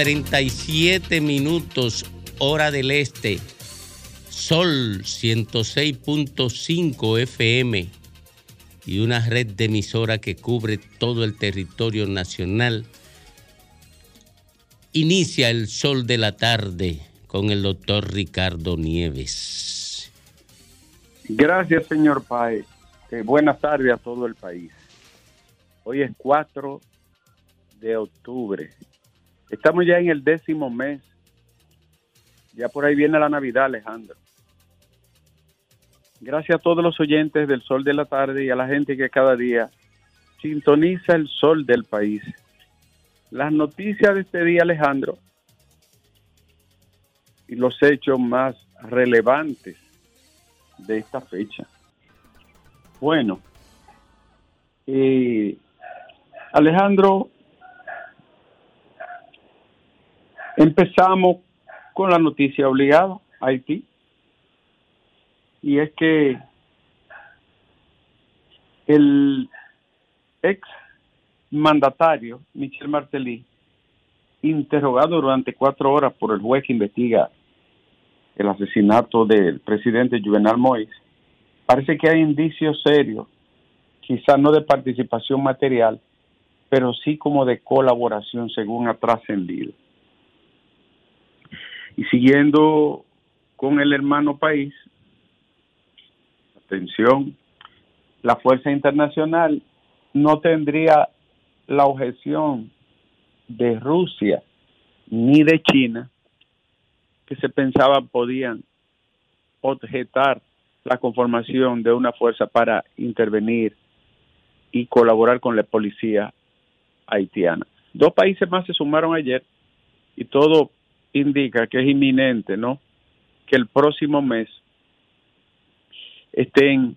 2.37 minutos hora del este, Sol 106.5 FM y una red de emisora que cubre todo el territorio nacional. Inicia el sol de la tarde con el doctor Ricardo Nieves. Gracias, señor Paez. Eh, buenas tardes a todo el país. Hoy es 4 de octubre. Estamos ya en el décimo mes. Ya por ahí viene la Navidad, Alejandro. Gracias a todos los oyentes del Sol de la Tarde y a la gente que cada día sintoniza el sol del país. Las noticias de este día, Alejandro, y los hechos más relevantes de esta fecha. Bueno, eh, Alejandro, empezamos con la noticia obligada, Haití y es que el ex mandatario Michel Martelly, interrogado durante cuatro horas por el juez que investiga el asesinato del presidente Juvenal Moïse, parece que hay indicios serios, quizás no de participación material, pero sí como de colaboración según ha trascendido. Y siguiendo con el hermano país, atención, la fuerza internacional no tendría la objeción de Rusia ni de China que se pensaba podían objetar la conformación de una fuerza para intervenir y colaborar con la policía haitiana. Dos países más se sumaron ayer y todo indica que es inminente, ¿no? Que el próximo mes estén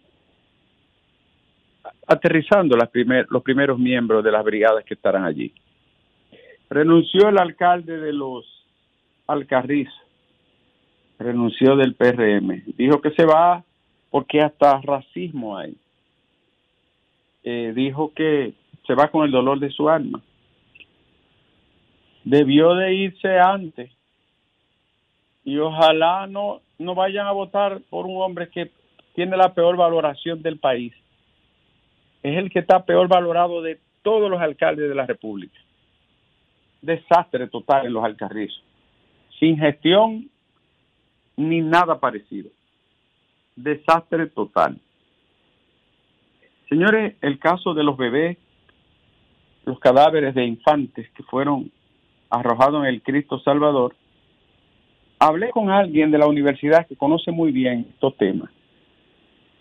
aterrizando las primer, los primeros miembros de las brigadas que estarán allí. Renunció el alcalde de los Alcarriz, renunció del PRM, dijo que se va porque hasta racismo hay. Eh, dijo que se va con el dolor de su alma. Debió de irse antes y ojalá no, no vayan a votar por un hombre que tiene la peor valoración del país. Es el que está peor valorado de todos los alcaldes de la República. Desastre total en los alcarrizos. Sin gestión ni nada parecido. Desastre total. Señores, el caso de los bebés, los cadáveres de infantes que fueron arrojados en el Cristo Salvador, hablé con alguien de la universidad que conoce muy bien estos temas.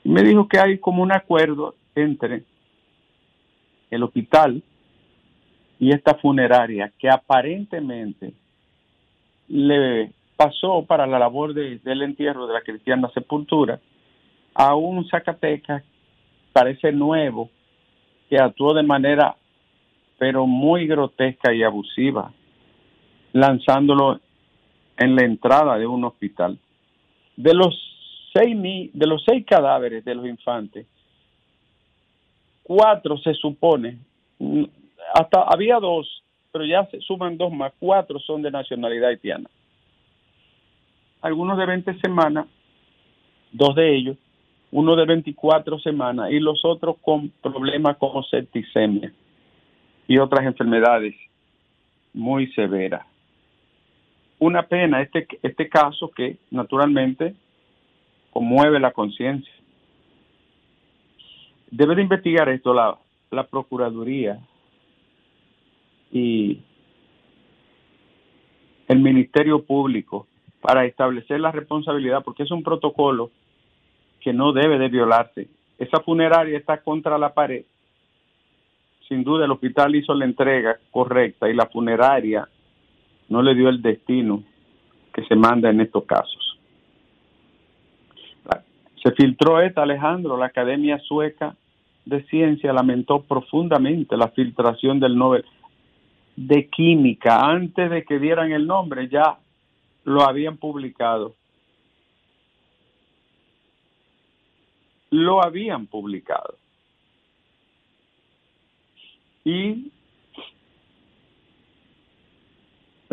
Me dijo que hay como un acuerdo entre el hospital y esta funeraria que aparentemente le pasó para la labor del entierro de la cristiana sepultura a un Zacatecas, parece nuevo, que actuó de manera pero muy grotesca y abusiva, lanzándolo en la entrada de un hospital. De los seis de los seis cadáveres de los infantes, cuatro se supone, hasta había dos, pero ya se suman dos más, cuatro son de nacionalidad haitiana. Algunos de 20 semanas, dos de ellos, uno de 24 semanas y los otros con problemas como septicemia y otras enfermedades muy severas. Una pena este, este caso que naturalmente conmueve la conciencia. Debe de investigar esto la, la Procuraduría y el Ministerio Público para establecer la responsabilidad, porque es un protocolo que no debe de violarse. Esa funeraria está contra la pared. Sin duda el hospital hizo la entrega correcta y la funeraria no le dio el destino que se manda en estos casos. Se filtró esta, Alejandro, la Academia Sueca de Ciencia lamentó profundamente la filtración del Nobel de Química. Antes de que dieran el nombre ya lo habían publicado. lo habían publicado. Y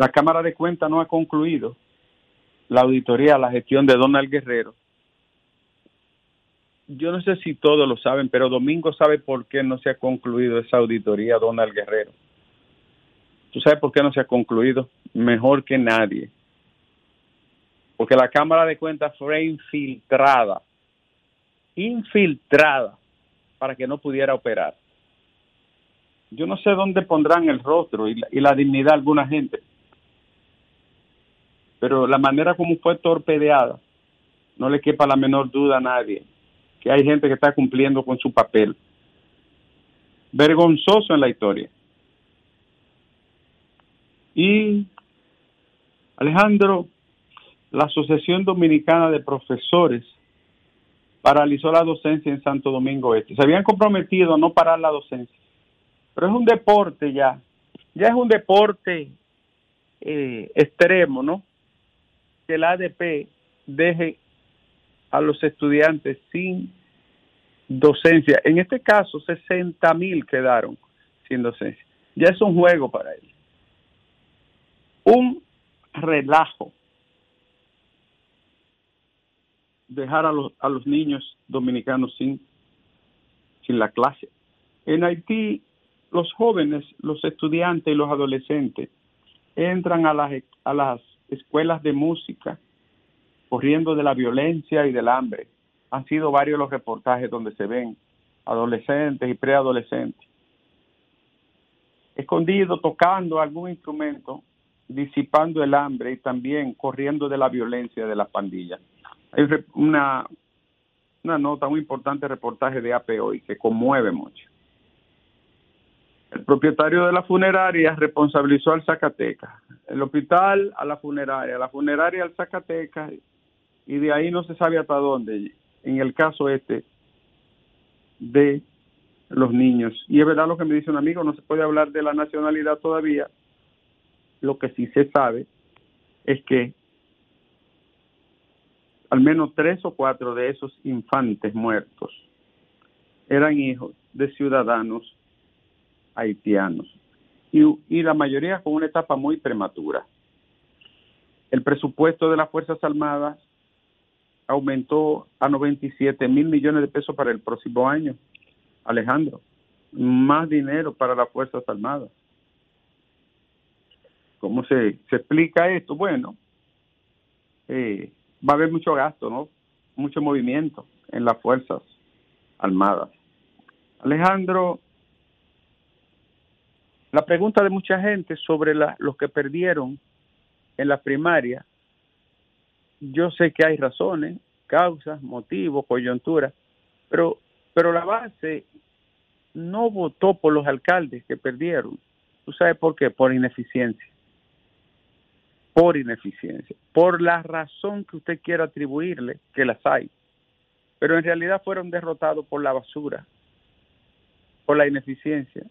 la Cámara de Cuentas no ha concluido la auditoría a la gestión de Donald Guerrero. Yo no sé si todos lo saben, pero Domingo sabe por qué no se ha concluido esa auditoría Donald Guerrero. ¿Tú sabes por qué no se ha concluido? Mejor que nadie. Porque la Cámara de Cuentas fue infiltrada, infiltrada para que no pudiera operar. Yo no sé dónde pondrán el rostro y la, y la dignidad de alguna gente, pero la manera como fue torpedeada, no le quepa la menor duda a nadie que hay gente que está cumpliendo con su papel. Vergonzoso en la historia. Y Alejandro, la Asociación Dominicana de Profesores paralizó la docencia en Santo Domingo Este. Se habían comprometido a no parar la docencia, pero es un deporte ya, ya es un deporte eh, extremo, ¿no? Que el ADP deje a los estudiantes sin docencia. En este caso, 60 mil quedaron sin docencia. Ya es un juego para ellos. Un relajo dejar a los, a los niños dominicanos sin, sin la clase. En Haití, los jóvenes, los estudiantes y los adolescentes entran a las, a las escuelas de música, corriendo de la violencia y del hambre. Han sido varios los reportajes donde se ven adolescentes y preadolescentes escondidos tocando algún instrumento, disipando el hambre y también corriendo de la violencia de las pandillas. Hay una, una nota, muy importante reportaje de AP hoy que conmueve mucho. El propietario de la funeraria responsabilizó al Zacatecas, el hospital a la funeraria, la funeraria al Zacatecas, y de ahí no se sabe hasta dónde, en el caso este de los niños. Y es verdad lo que me dice un amigo, no se puede hablar de la nacionalidad todavía. Lo que sí se sabe es que al menos tres o cuatro de esos infantes muertos eran hijos de ciudadanos haitianos y, la mayoría con una etapa muy prematura. El presupuesto de las Fuerzas Armadas aumentó a 97 mil millones de pesos para el próximo año. Alejandro, más dinero para las Fuerzas Armadas. ¿Cómo se, se explica esto? Bueno, eh, va a haber mucho gasto, ¿no? Mucho movimiento en las Fuerzas Armadas. Alejandro, la pregunta de mucha gente sobre la, los que perdieron en la primaria, yo sé que hay razones, causas, motivos, coyunturas, pero, pero la base no votó por los alcaldes que perdieron. ¿Tú sabes por qué? Por ineficiencia. Por ineficiencia. Por la razón que usted quiera atribuirle, que las hay. Pero en realidad fueron derrotados por la basura, por la ineficiencia,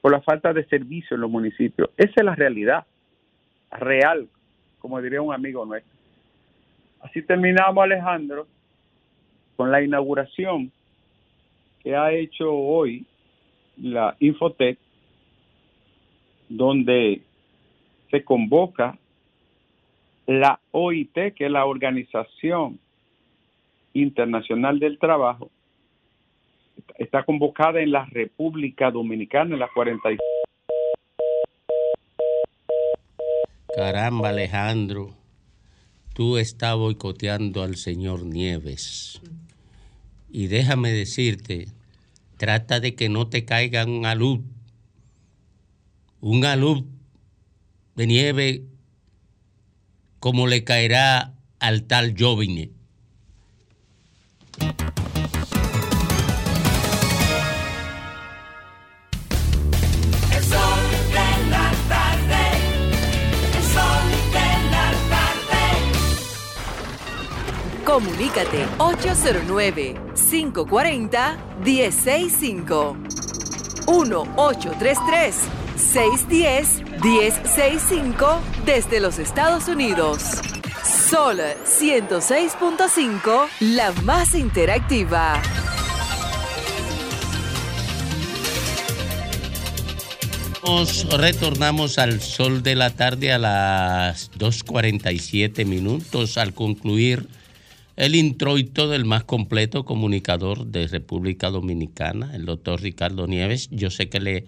por la falta de servicio en los municipios. Esa es la realidad real, como diría un amigo nuestro. Así terminamos, Alejandro, con la inauguración que ha hecho hoy la Infotec, donde se convoca la OIT, que es la Organización Internacional del Trabajo, está convocada en la República Dominicana, en la 45. Caramba, Alejandro, tú estás boicoteando al señor Nieves. Y déjame decirte, trata de que no te caiga un alud, un alud de nieve como le caerá al tal Jovine. Comunícate 809-540-1065. 1-833-610-1065 desde los Estados Unidos. Sol 106.5, la más interactiva. Nos retornamos al sol de la tarde a las 2.47 minutos al concluir el introito del más completo comunicador de República Dominicana, el doctor Ricardo Nieves. Yo sé que le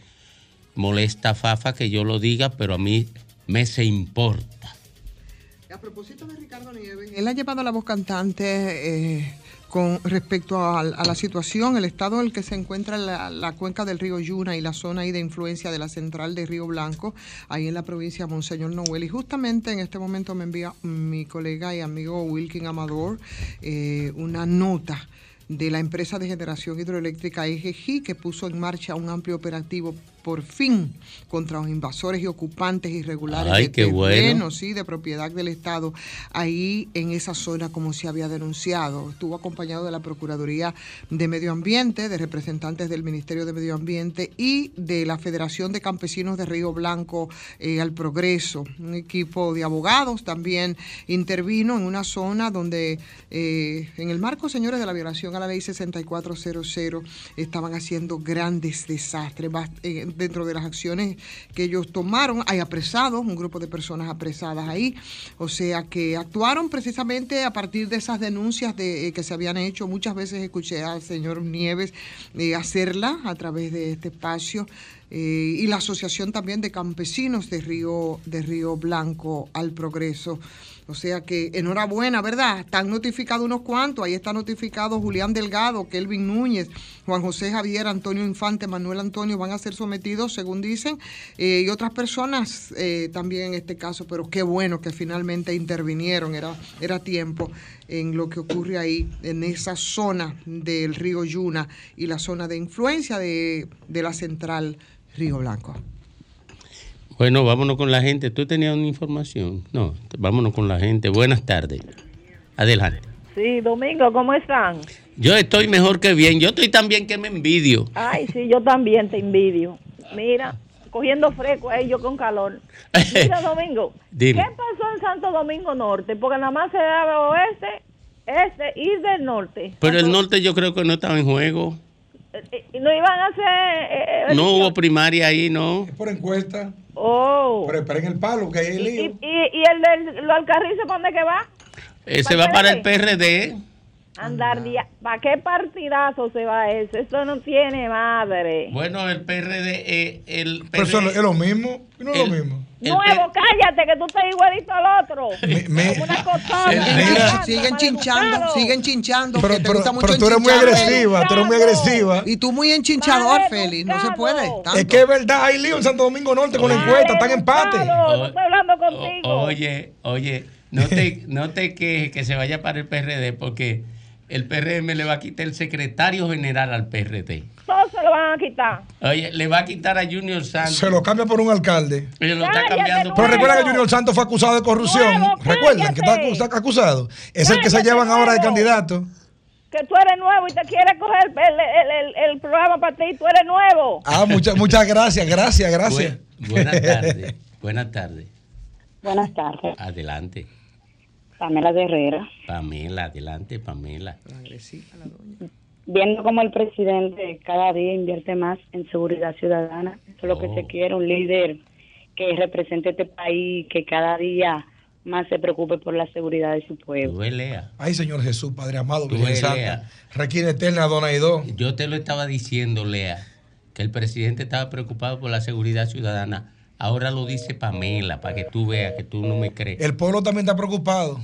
molesta a Fafa que yo lo diga, pero a mí me se importa. A propósito de Ricardo Nieves, él ha llevado la voz cantante eh, con respecto a, la situación, el estado en el que se encuentra la, la, cuenca del río Yuna y la zona ahí de influencia de la central de Río Blanco, ahí en la provincia de Monseñor Noel. Y justamente en este momento me envía mi colega y amigo Wilkin Amador eh, una nota de la empresa de generación hidroeléctrica EGG que puso en marcha un amplio operativo por fin contra los invasores y ocupantes irregulares Ay, de terreno, bueno. sí, de propiedad del Estado, ahí en esa zona como se había denunciado. Estuvo acompañado de la Procuraduría de Medio Ambiente, de representantes del Ministerio de Medio Ambiente y de la Federación de Campesinos de Río Blanco eh, al Progreso. Un equipo de abogados también intervino en una zona donde, eh, en el marco, señores, de la violación a la ley 6400, estaban haciendo grandes desastres. Eh, dentro de las acciones que ellos tomaron, hay apresados, un grupo de personas apresadas ahí, o sea que actuaron precisamente a partir de esas denuncias de, eh, que se habían hecho. Muchas veces escuché al señor Nieves eh, hacerla a través de este espacio. eh, y la asociación también de campesinos de Río, de Río Blanco al Progreso. O sea que enhorabuena, ¿verdad? Están notificados unos cuantos. Ahí está notificado Julián Delgado, Kelvin Núñez, Juan José Javier, Antonio Infante, Manuel Antonio van a ser sometidos, según dicen, eh, y otras personas eh, también en este caso. Pero qué bueno que finalmente intervinieron, era, era tiempo en lo que ocurre ahí, en esa zona del río Yuna y la zona de influencia de, de la central Río Blanco. Bueno, vámonos con la gente. ¿Tú tenías una información? No, vámonos con la gente. Buenas tardes. Adelante. Sí, Domingo, ¿cómo están? Yo estoy mejor que bien. Yo estoy tan bien que me envidio. Ay, sí, yo también te envidio. Mira, cogiendo fresco ahí yo con calor. Mira, Domingo. ¿qué pasó en Santo Domingo Norte? Porque nada más se da oeste, este y del norte. Pero el norte yo creo que no estaba en juego. Eh, eh, ¿Y no iban a hacer... eh, eh, No hubo primaria ahí, no. Por encuesta. Oh. Pero esperen el palo, que hay el ¿Y, lío. y, y el del lo Alcarrizo para dónde que va? Ese va para el PRD. Andar día. ¿Para qué partidazo se va ese? Esto no tiene madre. Bueno, el PRD, eh, el Pero eso es lo mismo. No es El- lo mismo. El Nuevo, cállate, que tú estás igualito al otro. Mi- Como una cosada. Mira. siguen chinchando, siguen chinchando. Pero, que te pero, gusta mucho pero tú eres muy agresiva, tú eres muy agresiva. Y tú muy enchinchador, Félix. No se puede. tanto. Es que es verdad, hay lío en Santo Domingo Norte con la encuesta, están en empate. No estoy hablando O- contigo. oye, oye, no te, no te quejes que se vaya para el PRD porque el PRM le va a quitar el secretario general al PRD. Se lo van a quitar. Oye, le va a quitar a Junior Santos. Se lo cambia por un alcalde. Oye, lo está Cállate, cambiando. no. Pero recuerda que. Junior Santos fue acusado de corrupción. Nuevo, Recuerden que está, acusado. Es el que se llevan ahora de candidato. Que tú eres nuevo y te quieres coger el, el, el, el programa para ti. Tú eres nuevo. Ah, muchas muchas gracias, gracias, gracias. Bu- buenas tardes. Buenas tardes. Buenas tardes, Adelante. Pamela de Herrera. Pamela, adelante, Pamela. Viendo como el presidente cada día invierte más en seguridad ciudadana, eso es lo que Oh. se quiere, un líder que represente este país, que cada día más se preocupe por la seguridad de su pueblo. Tú Lea. Ay, Señor Jesús, Padre amado, Tú Virgen Santa. Requiere eterna dona y dos. Yo te lo estaba diciendo, Lea, que el presidente estaba preocupado por la seguridad ciudadana. Ahora lo dice Pamela, para que tú veas que tú no me crees. El pueblo también está preocupado.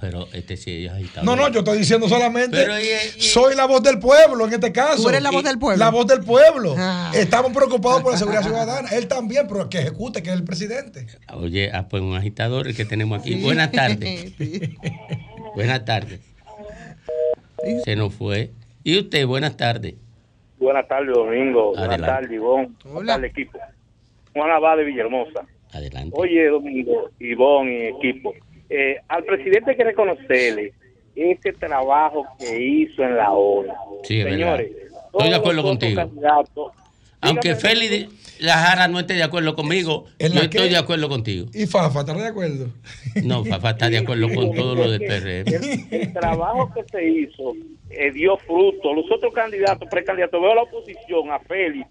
Pero este sí es agitado. No, no, yo estoy diciendo solamente, Pero, y- y- soy la voz del pueblo en este caso. Tú eres la voz del pueblo. La voz del pueblo. Ah. Estamos preocupados por la seguridad ciudadana. Él también, pero que ejecute, que es el presidente. Oye, ah, pues un agitador el que tenemos aquí. Buenas tardes. Sí. Buenas tardes. Se nos fue. ¿Y usted? Buenas tardes. Buenas tardes, Domingo. Adelante. Buenas tardes, Ivonne. Buenas Hola. tardes, equipo. Juan Abad de Villahermosa. Adelante. Oye, Domingo, Ivonne y equipo. Eh, al presidente hay que reconocerle ese trabajo que hizo en la ONU. Sí, es Señores, verdad. Estoy de acuerdo contigo. Aunque Félix Lajara no esté de acuerdo conmigo, ¿En yo estoy de acuerdo contigo. Y Fafa, ¿estás de acuerdo? No, Fafa está de acuerdo con todo lo del PRM. el, el trabajo que se hizo eh, dio fruto. Los otros candidatos, precandidatos, veo la oposición a Félix.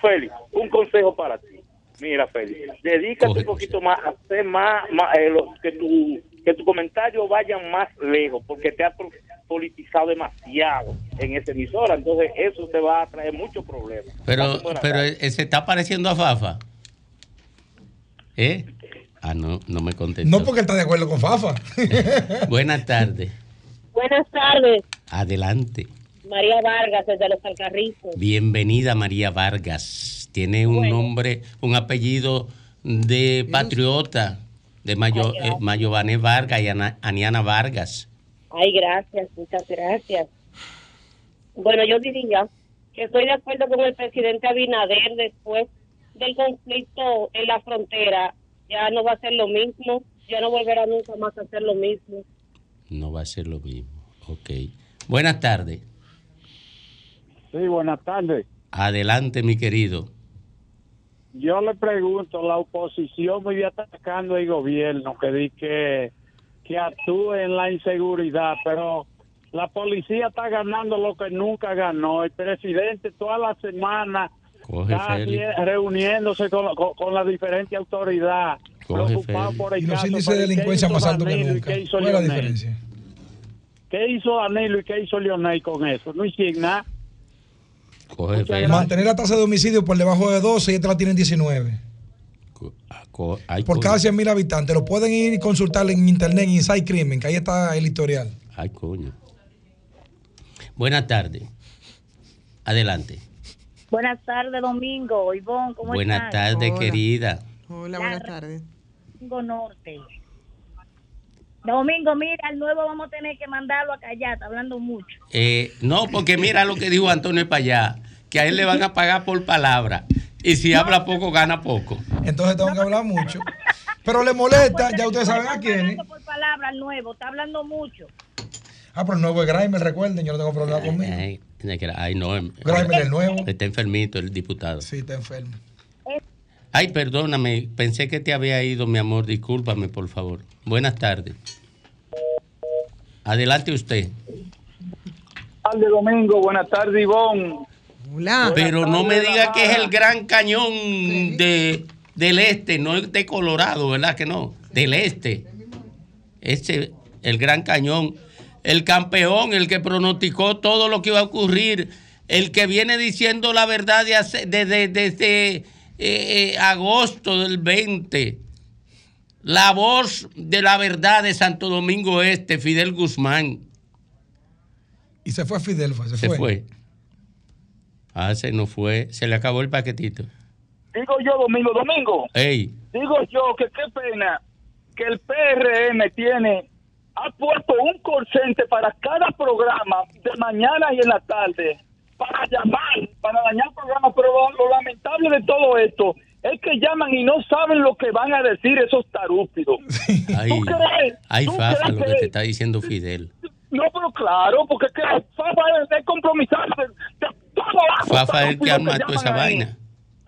Félix, un consejo para ti. Mira, Félix, dedícate Coge. un poquito más a hacer más, más, eh, lo- que tu que tu comentario vayan más lejos, porque te has politizado demasiado en esa emisora. Entonces, eso te va a traer muchos problemas. Pero, pero se está pareciendo a Fafa. ¿Eh? Ah, no, no me contestó. No porque él está de acuerdo con Fafa. Buenas tardes. Buenas tardes, Adelante. María Vargas, desde Los Alcarrizos. Bienvenida María Vargas. Tiene un Bueno. nombre, un apellido de patriota, de Mayo, eh, Mayované Vargas y Ana- Aniana Vargas. Ay, gracias, muchas gracias. Bueno, yo diría que estoy de acuerdo con el presidente Abinader después del conflicto en la frontera. Ya no va a ser lo mismo, ya no volverá nunca más a ser lo mismo. No va a ser lo mismo. Ok. Buenas tardes. Sí, buenas tardes. Adelante, mi querido. Yo le pregunto, la oposición vive atacando el gobierno que di que, que actúe en la inseguridad, pero la policía está ganando lo que nunca ganó. El presidente toda la semana Coge, está reuniéndose con, con, con la diferente autoridad, Coge, preocupado Félix. por el Y los caso, índices de ¿qué delincuencia más altos que nunca. qué hizo ¿Cuál es la diferencia? ¿Qué hizo Danilo y qué hizo Leonel con eso? No hicieron nada. Coge. Mantener la tasa de homicidio por debajo de 12 y esta la tienen 19. Co- ah, co- ay, Por cada 100 mil habitantes. Lo pueden ir y consultar en internet, en Inside Crimen, que ahí está el historial. Ay, coño. Buenas tardes. Adelante. Buenas tardes, Domingo. Ivonne, ¿cómo Buenas estás? tardes, Hola. querida. Hola, buenas tardes. Domingo Norte. Domingo, mira, al nuevo vamos a tener que mandarlo a callar, está hablando mucho. Eh, no, porque mira lo que dijo Antonio Payá, que a él le van a pagar por palabra. Y si habla poco, gana poco. Entonces tengo que hablar mucho. Pero le molesta, ya ustedes saben a Está quién. hablando por palabra al nuevo, está hablando mucho. Ah, pero el nuevo es Grimer, recuerden, yo no tengo problema conmigo. Ay, ay, no. em- Grimer es el nuevo. Está enfermito el diputado. Sí, está enfermo. Ay, perdóname, pensé que te había ido, mi amor. Discúlpame, por favor. Buenas tardes. Adelante usted. tardes, Domingo. Buenas tardes, Ivonne. Hola. Pero no me diga que es el gran cañón de, del este, no es de Colorado, ¿verdad que no? Del este. Ese, el gran cañón. El campeón, el que pronosticó todo lo que iba a ocurrir, el que viene diciendo la verdad de desde eh, eh, agosto del 20. La voz de la verdad de Santo Domingo Este, Fidel Guzmán. Y se fue Fidel, fue, se, Se fue. fue. Ah, se nos fue. Se le acabó el paquetito. Digo yo, Domingo, Domingo. Ey, Digo yo que qué pena que el PRM tiene, ha puesto un corcente para cada programa de mañana y en la tarde, para llamar, para dañar el programa, pero lo, lo lamentable de todo esto es que llaman y no saben lo que van a decir esos tarúpidos. ay, ¿Tú crees? ay, ¿Tú Fafa, crees lo que te está diciendo Fidel. No, pero claro, porque es que Fafa es, es compromisarse de todo eso Fafa es el que arma toda esa ahí. vaina.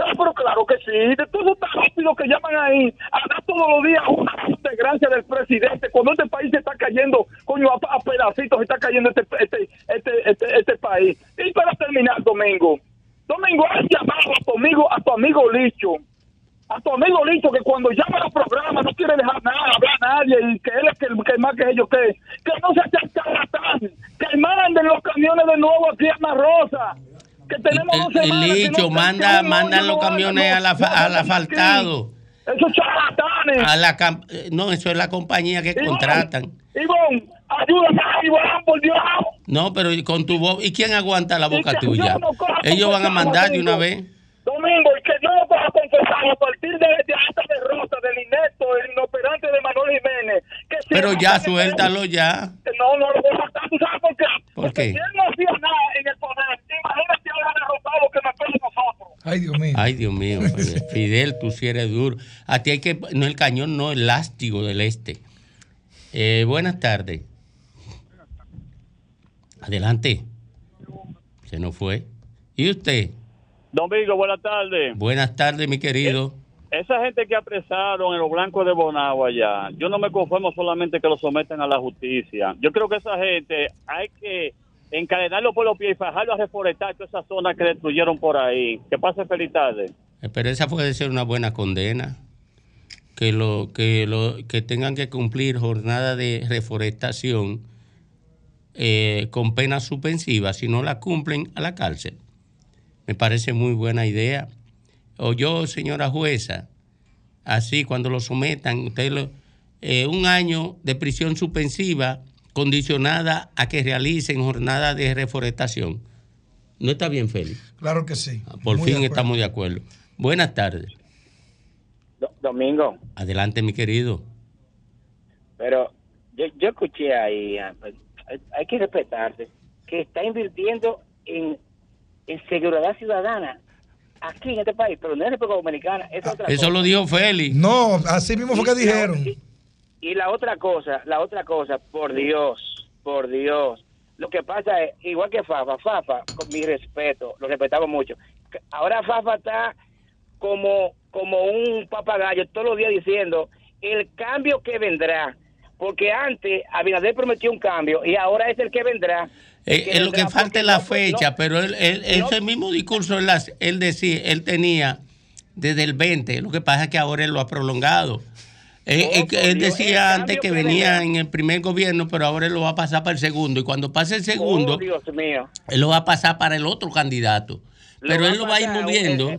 No, pero claro que sí, de todos esos rápido que llaman ahí, a dar todos los días una integrancia del presidente, cuando este país se está cayendo, coño, a, a pedacitos se está cayendo este, este, este, este, este país. Y para terminar, Domingo, Domingo, has llamado a tu amigo, a tu amigo Licho, a tu amigo Licho, que cuando llama al programa no quiere dejar nada, hablar a nadie, y que él es que, que más que ellos, que, que no se echen charlatán, que manden los camiones de nuevo aquí a La Rosa. Que tenemos dos semanas licho, no- manda, mandan los camiones no- al, asfaltado. Esos charlatanes. A la eh, no, eso es la compañía que contratan. Ivonne, ayúdame, Ivonne, por Dios. No, pero con tu voz. ¿Y quién aguanta la boca tuya? no Ellos van a confesar, mandar de una vez. Domingo, y que yo no puedo confesar a partir de, de esta derrota del inepto, el inoperante de Manuel Jiménez. Que si Pero ya, suéltalo ya. No, no lo voy a soltar, ¿tú sabes por qué? ¿Por Porque qué? si él no hacía nada en el poder, imagínate ahora derrotado que me pone nosotros. Ay, Dios mío. Ay, Dios mío. Fidel, Fidel, tú sí eres duro. A ti hay que. No el cañón, no el lástigo del este. Eh, buenas tardes. Adelante. Se nos fue. ¿Y usted? Domingo, buenas tardes. Buenas tardes, mi querido. Esa gente que apresaron en los blancos de Bonao allá, yo no me conformo solamente que lo sometan a la justicia. Yo creo que esa gente hay que encadenarlo por los pies y fajarlo a reforestar toda esa zona que destruyeron por ahí. Que pase feliz tarde. Eh, Pero esa puede ser una buena condena. Que, lo, que, lo, que tengan que cumplir jornada de reforestación eh, con pena suspensiva. Si no la cumplen, a la cárcel. Me parece muy buena idea. O yo, señora jueza, así cuando lo sometan, usted lo, eh, un año de prisión suspensiva condicionada a que realicen jornada de reforestación. ¿No está bien, Félix? Claro que sí. Por Muy de fin estamos de acuerdo. Buenas tardes. Domingo, Adelante, mi querido. pero yo, yo escuché ahí, ah, pues, hay que respetarse, que está invirtiendo en, en seguridad ciudadana aquí en este país, pero no en República Dominicana, es otra Eso cosa. lo dijo Félix. No, así mismo fue que Y dijeron. Y, y la otra cosa, la otra cosa, por Dios, por Dios. Lo que pasa es, igual que Fafa, Fafa, con mi respeto, lo respetamos mucho. Ahora Fafa está como, como un papagayo todos los días diciendo el cambio que vendrá. Porque antes Abinader prometió un cambio y ahora es el que vendrá. Eh, eh, lo que falta es la no- fecha, no- pero él, él- ese mismo discurso él, él decía, él tenía desde el 20, lo que pasa es que ahora él lo ha prolongado. Eh, él Dios, decía antes que que venía en el primer gobierno, pero ahora él lo va a pasar para el segundo. Y cuando pase el segundo, Oh, Dios mío. él lo va a pasar para el otro candidato. Pero él lo va a ir moviendo, eh,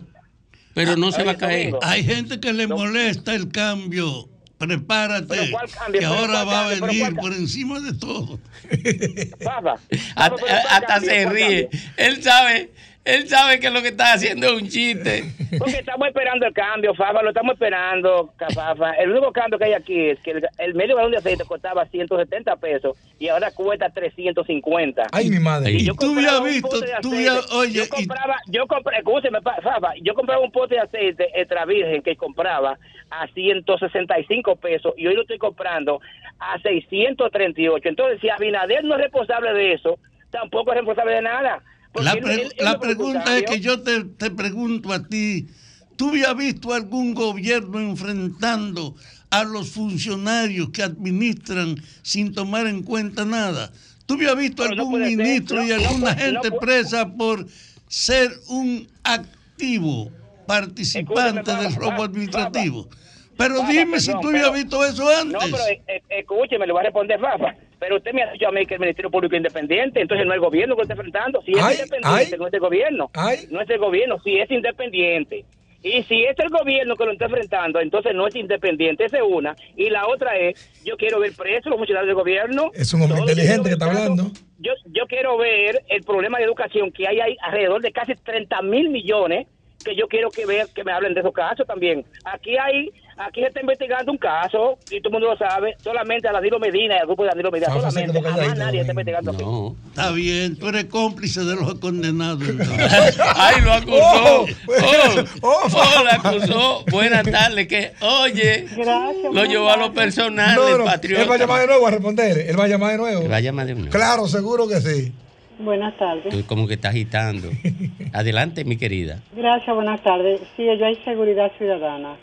pero no se oye, va a caer. Hay gente que le molesta el cambio. Prepárate, ¿Pero cuál cambio? que ¿Pero ahora cuál va a venir por encima de todo. Fafa, Hasta, se ¿Cuál ríe. cambio? Él sabe, él sabe que lo que está haciendo es un chiste. Porque estamos esperando el cambio, Fafa, lo estamos esperando, Fafa. El único cambio que hay aquí es que el, el medio galón de aceite costaba 170 pesos y ahora cuesta 350. Ay, mi madre. Y Y yo tú habías visto, tú habías- oye, yo y- compraba, yo compré, escúcheme, Fafa, yo compraba un pote de aceite extra virgen que compraba a 165 pesos y hoy lo estoy comprando a 638. Entonces, si Abinader no es responsable de eso, tampoco es responsable de nada. La, él- pre- él- él la pregunta es que yo te, te pregunto a ti, ¿tú habías visto algún gobierno enfrentando a los funcionarios que administran sin tomar en cuenta nada? ¿Tú habías visto Pero no algún ser, ministro no, y alguna no gente presa por ser un activo participante del robo administrativo? Pero dime si tú habías visto eso No, antes. pero eh, eh, escúcheme, le voy a responder, Fafa. Pero usted me ha dicho a mí que el Ministerio Público es independiente, entonces no es el gobierno que lo está enfrentando. Si es Ay, independiente, ay. no es el gobierno. Ay. No es el gobierno, si es independiente. Y si es el gobierno que lo está enfrentando, entonces no es independiente. Esa es una. Y la otra es, yo quiero ver presos los funcionarios del gobierno. Es un hombre inteligente que está hablando. Yo, yo quiero ver el problema de educación que hay, hay alrededor de casi 30 mil millones que yo quiero que ver que me hablen de esos casos también. Aquí hay, aquí se está investigando un caso y todo el mundo lo sabe, solamente a Danilo Medina y al grupo de Danilo Medina, Fafa se solamente, quedó a más calladito, nadie está investigando aquí. No. Está bien, tú eres cómplice de los condenados. Ay, lo acusó. Oh, Oh, oh, oh, lo acusó. Buenas tardes. Que, oye, lo llevó a lo personal, No, patriota. él va a llamar de nuevo a responder. Él va a llamar de nuevo. Te va a llamar de nuevo. Claro, seguro que sí. Buenas tardes. Tú como que está agitando. Adelante, mi querida. Gracias, buenas tardes. Sí, yo hay seguridad ciudadana.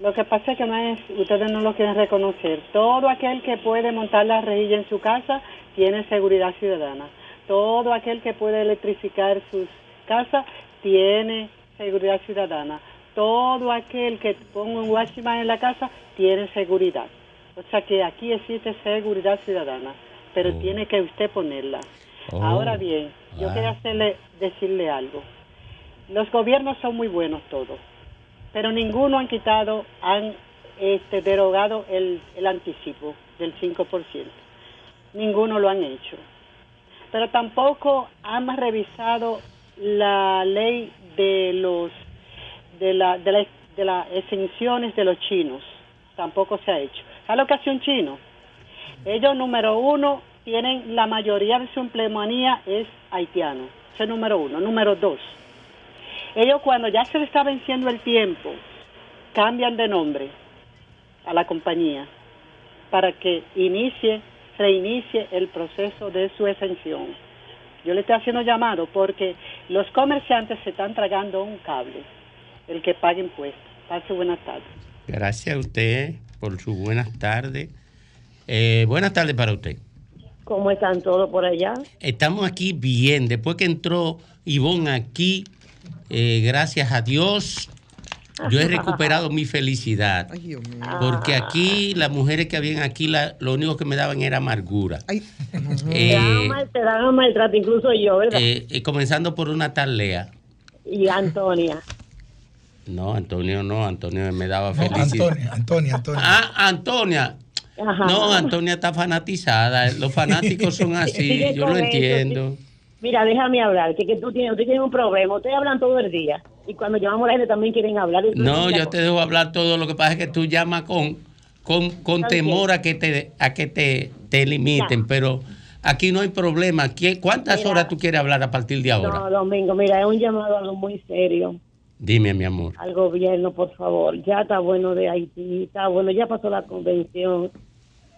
Lo que pasa es que no es, ustedes no lo quieren reconocer. Todo aquel que puede montar la rejilla en su casa tiene seguridad ciudadana. Todo aquel que puede electrificar sus casas tiene seguridad ciudadana. Todo aquel que ponga un watchman en la casa tiene seguridad. O sea que aquí existe seguridad ciudadana, pero Oh. tiene que usted ponerla. Oh. Ahora bien, yo Ah. quería hacerle, decirle algo. Los gobiernos son muy buenos todos, pero ninguno han quitado, han este, derogado el, el anticipo del 5%. Ninguno lo han hecho. Pero tampoco han revisado la ley de los de la de, la- de las exenciones de los chinos. Tampoco se ha hecho. ¿Sabes lo que hace un chino? Ellos, número uno, tienen la mayoría de su empleomanía es haitiano. Ese es número uno. Número dos, ellos cuando ya se les está venciendo el tiempo, cambian de nombre a la compañía para que inicie, reinicie el proceso de su exención. Yo le estoy haciendo llamado porque Los comerciantes se están tragando un cable, el que pague impuestos. Pase buenas tardes. Gracias a usted por su buenas tardes. Eh, buenas tardes para usted. ¿Cómo están todos por allá? Estamos aquí bien. Después que entró Ivonne aquí, eh, gracias a Dios, yo he recuperado mi felicidad. Porque aquí las mujeres que habían aquí, la- lo único que me daban era amargura. Eh, mal- te dan maltrato, incluso yo, ¿verdad? eh, eh, comenzando por una tal Lea. y Antonia. No, Antonio no, Antonio me daba No, felicidad. Antonia, Antonia, Antonia. Ah, Antonia. Ajá. No, Antonia está fanatizada. Los fanáticos son así, yo lo eso, entiendo. Mira, déjame hablar, que, que tú tienes, usted tiene un problema. Ustedes hablan todo el día. Y cuando llamamos a la gente también quieren hablar. No, yo te dejo hablar todo. Lo que pasa es que tú llamas con, con, con temor a que te, a que te, te limiten, pero aquí no hay problema. ¿Quién- ¿Cuántas Mira. horas tú quieres hablar a partir de ahora? No, Domingo, mira, es un llamado a algo muy serio. Dime, mi amor. Al gobierno, por favor. Ya está bueno de Haití, está bueno, ya pasó la convención.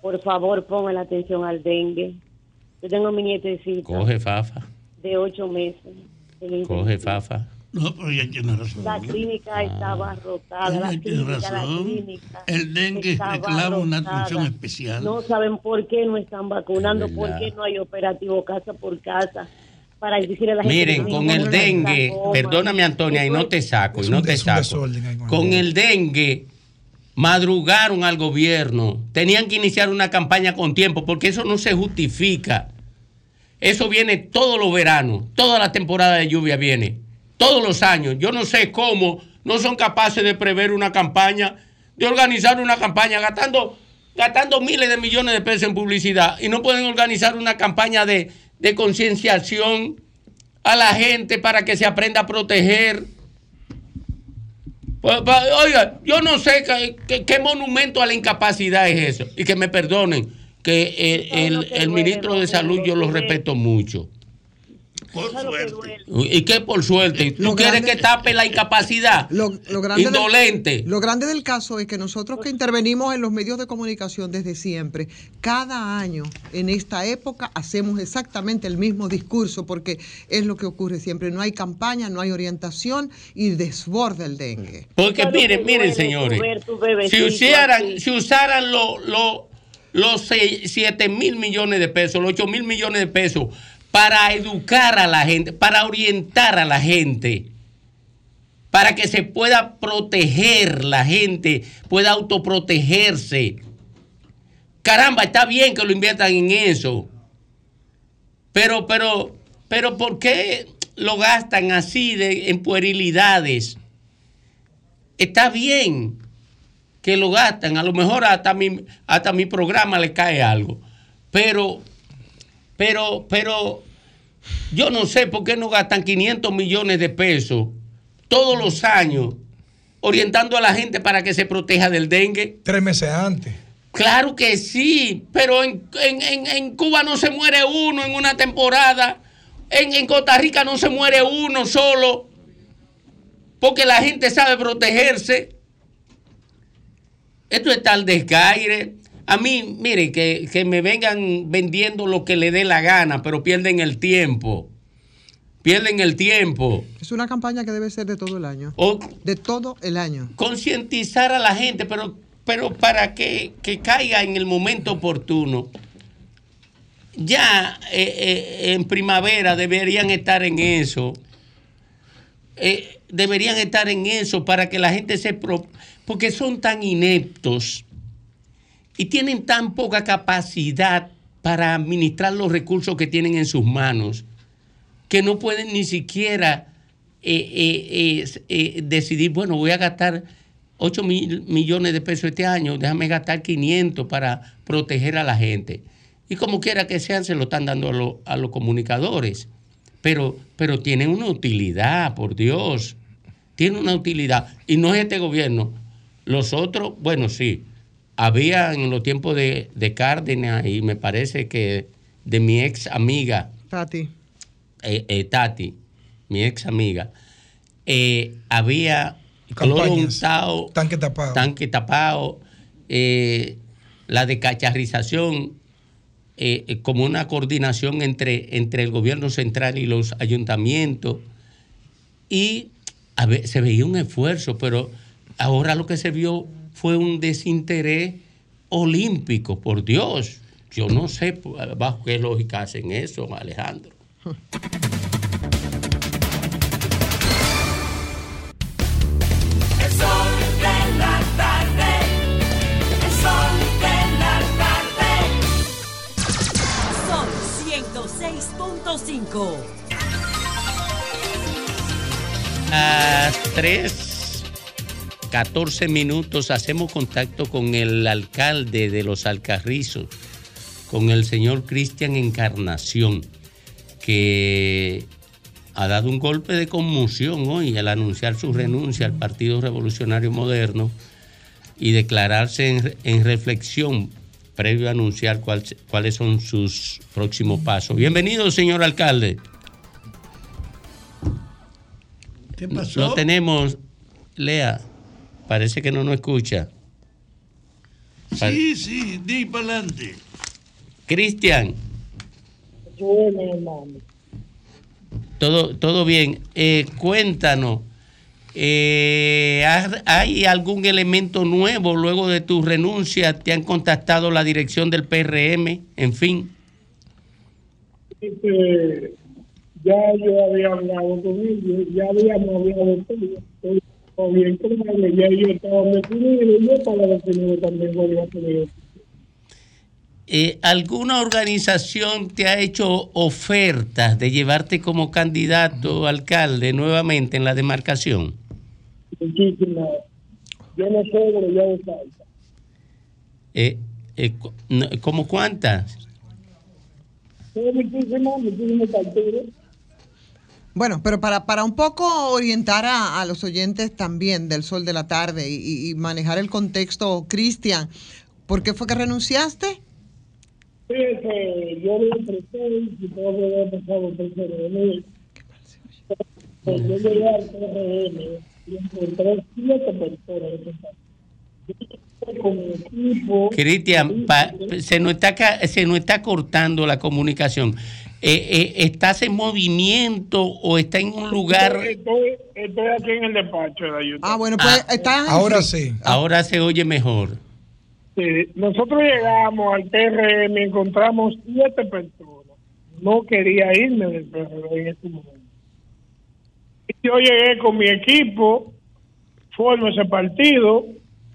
Por favor, pongan la atención al dengue. Yo tengo mi nietecita Coge, Fafa. de ocho meses. Coge, Fafa. No, pero ella tiene razón. La clínica estaba rotada, la Ella tiene razón. El dengue reclama una atención especial. No saben por qué no están vacunando, Es por qué no hay operativo casa por casa. Para decirle a la gente Miren, que con no el dengue, perdóname Antonia, y no te saco, y no te saco. Con el dengue, madrugaron al gobierno, tenían que iniciar una campaña con tiempo, porque eso no se justifica. Eso viene todos los veranos, toda la temporada de lluvia viene, todos los años. Yo no sé cómo no son capaces de prever una campaña, de organizar una campaña, gastando, gastando miles de millones de pesos en publicidad, y no pueden organizar una campaña de, de concienciación a la gente para que se aprenda a proteger. Oiga, yo no sé qué monumento a la incapacidad es eso. Y que me perdonen, que el, el- el ministro de Salud yo lo respeto mucho. Por suerte. ¿Y qué por suerte? ¿Tú quieres que tape la incapacidad? Lo grande del- Indolente. lo grande del caso es que nosotros que intervenimos en los medios de comunicación desde siempre, cada año en esta época hacemos exactamente el mismo discurso porque es lo que ocurre siempre. No hay campaña, no hay orientación y desborda el dengue. Porque miren, miren, señores, si usaran, si usaran lo- lo- los 7 mil millones de pesos, los 8 mil millones de pesos para educar a la gente, para orientar a la gente, para que se pueda proteger la gente, pueda autoprotegerse. Caramba, está bien que lo inviertan en eso. Pero, pero, pero, ¿por qué lo gastan así de, en puerilidades? Está bien que lo gastan, a lo mejor hasta mi, hasta mi programa le cae algo. Pero, pero, pero, yo no sé por qué no gastan 500 millones de pesos todos los años orientando a la gente para que se proteja del dengue. Tres meses antes. Claro que sí, pero en, en- en- Cuba no se muere uno en una temporada. En, en Costa Rica no se muere uno solo. Porque la gente sabe protegerse. Esto es tal descaire. A mí, mire, que, que me vengan vendiendo lo que le dé la gana, pero pierden el tiempo. Pierden el tiempo. Es una campaña que debe ser de todo el año. O- De todo el año. concientizar a la gente, pero, pero para que, que caiga en el momento oportuno. Ya eh, eh, en primavera deberían estar en eso. Eh, deberían estar en eso para que la gente se... pro- porque son tan ineptos y tienen tan poca capacidad para administrar los recursos que tienen en sus manos que no pueden ni siquiera eh, eh, eh, decidir, bueno, voy a gastar 8 mil millones de pesos este año, déjame gastar 500 para proteger a la gente. Y como quiera que sean, se lo están dando a, lo- a los comunicadores. Pero, pero tienen una utilidad, por Dios. Tiene una utilidad. Y no es este gobierno. Los otros, bueno, sí. Había en los tiempos de, de Cárdenas y me parece que de mi ex amiga, Tati. eh, eh, Tati, mi ex amiga, eh, había cloro untado, Tanque tapado. tanque tapado, la decacharrización, como una coordinación entre, entre el gobierno central y los ayuntamientos, y a ver, se veía un esfuerzo, pero ahora lo que se vio fue un desinterés olímpico, por Dios. Yo no sé bajo qué lógica hacen eso, Alejandro. El sol de la tarde. El sol de la tarde. Son 106.5. A 3, 14 minutos hacemos contacto con el alcalde de los Alcarrizos, con el señor Cristian Encarnación, que ha dado un golpe de conmoción hoy al anunciar su renuncia al Partido Revolucionario Moderno y declararse en, en reflexión previo a anunciar cuál- cuáles son sus próximos pasos. Bienvenido, señor alcalde. ¿Qué pasó? Lo tenemos, Lea. Parece que no nos escucha. Pa- Sí, sí, di para adelante. Cristian, Bueno, hermano. todo, todo bien. Eh, cuéntanos, eh, ¿ha- ¿hay algún elemento nuevo luego de tu renuncia? ¿Te han contactado la dirección del PRM? En fin. Este, ya yo había hablado con ellos, ya habíamos hablado todo, todo bien ellos, ya yo estaba definido y yo estaba definido también con. Eh, ¿Alguna organización te ha hecho ofertas de llevarte como candidato alcalde nuevamente en la demarcación? Muchísimas. Yo no sé, pero ya lo falta. Eh, eh, ¿Cómo cuántas? Muchísimas, muchísimos partidos. Bueno, pero para, para un poco orientar a, a los oyentes también del Sol de la Tarde y, y- manejar el contexto, Cristian, ¿por qué fue que renunciaste? Fíjese, yo lo expresé y todo lo había pasado por el PRM. Pues yo llegué al PRM y encontré siete personas. Con mi equipo. Cristian, pa- se, nos está, ca- se nos está cortando la comunicación. Eh, eh, ¿Estás en movimiento o está en un lugar? Estoy, estoy aquí en el despacho de la ayuda. Ah, bueno, pues está Ahora sí. Ahora se oye mejor. Sí, nosotros llegamos al PRM y encontramos siete personas. No quería irme del PRM en ese momento. Y Yo llegué con mi equipo, formo ese partido.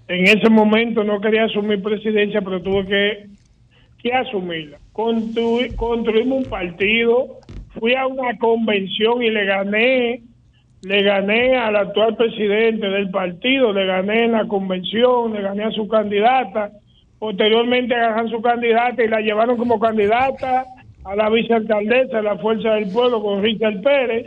En ese momento no quería asumir presidencia, pero tuve que, que asumirla. Constru- construimos un partido, fui a una convención y le gané, le gané al actual presidente del partido, le gané en la convención, le gané a su candidata. Posteriormente agarran su candidata y la llevaron como candidata a la vicealcaldesa de la Fuerza del Pueblo con Richard Pérez.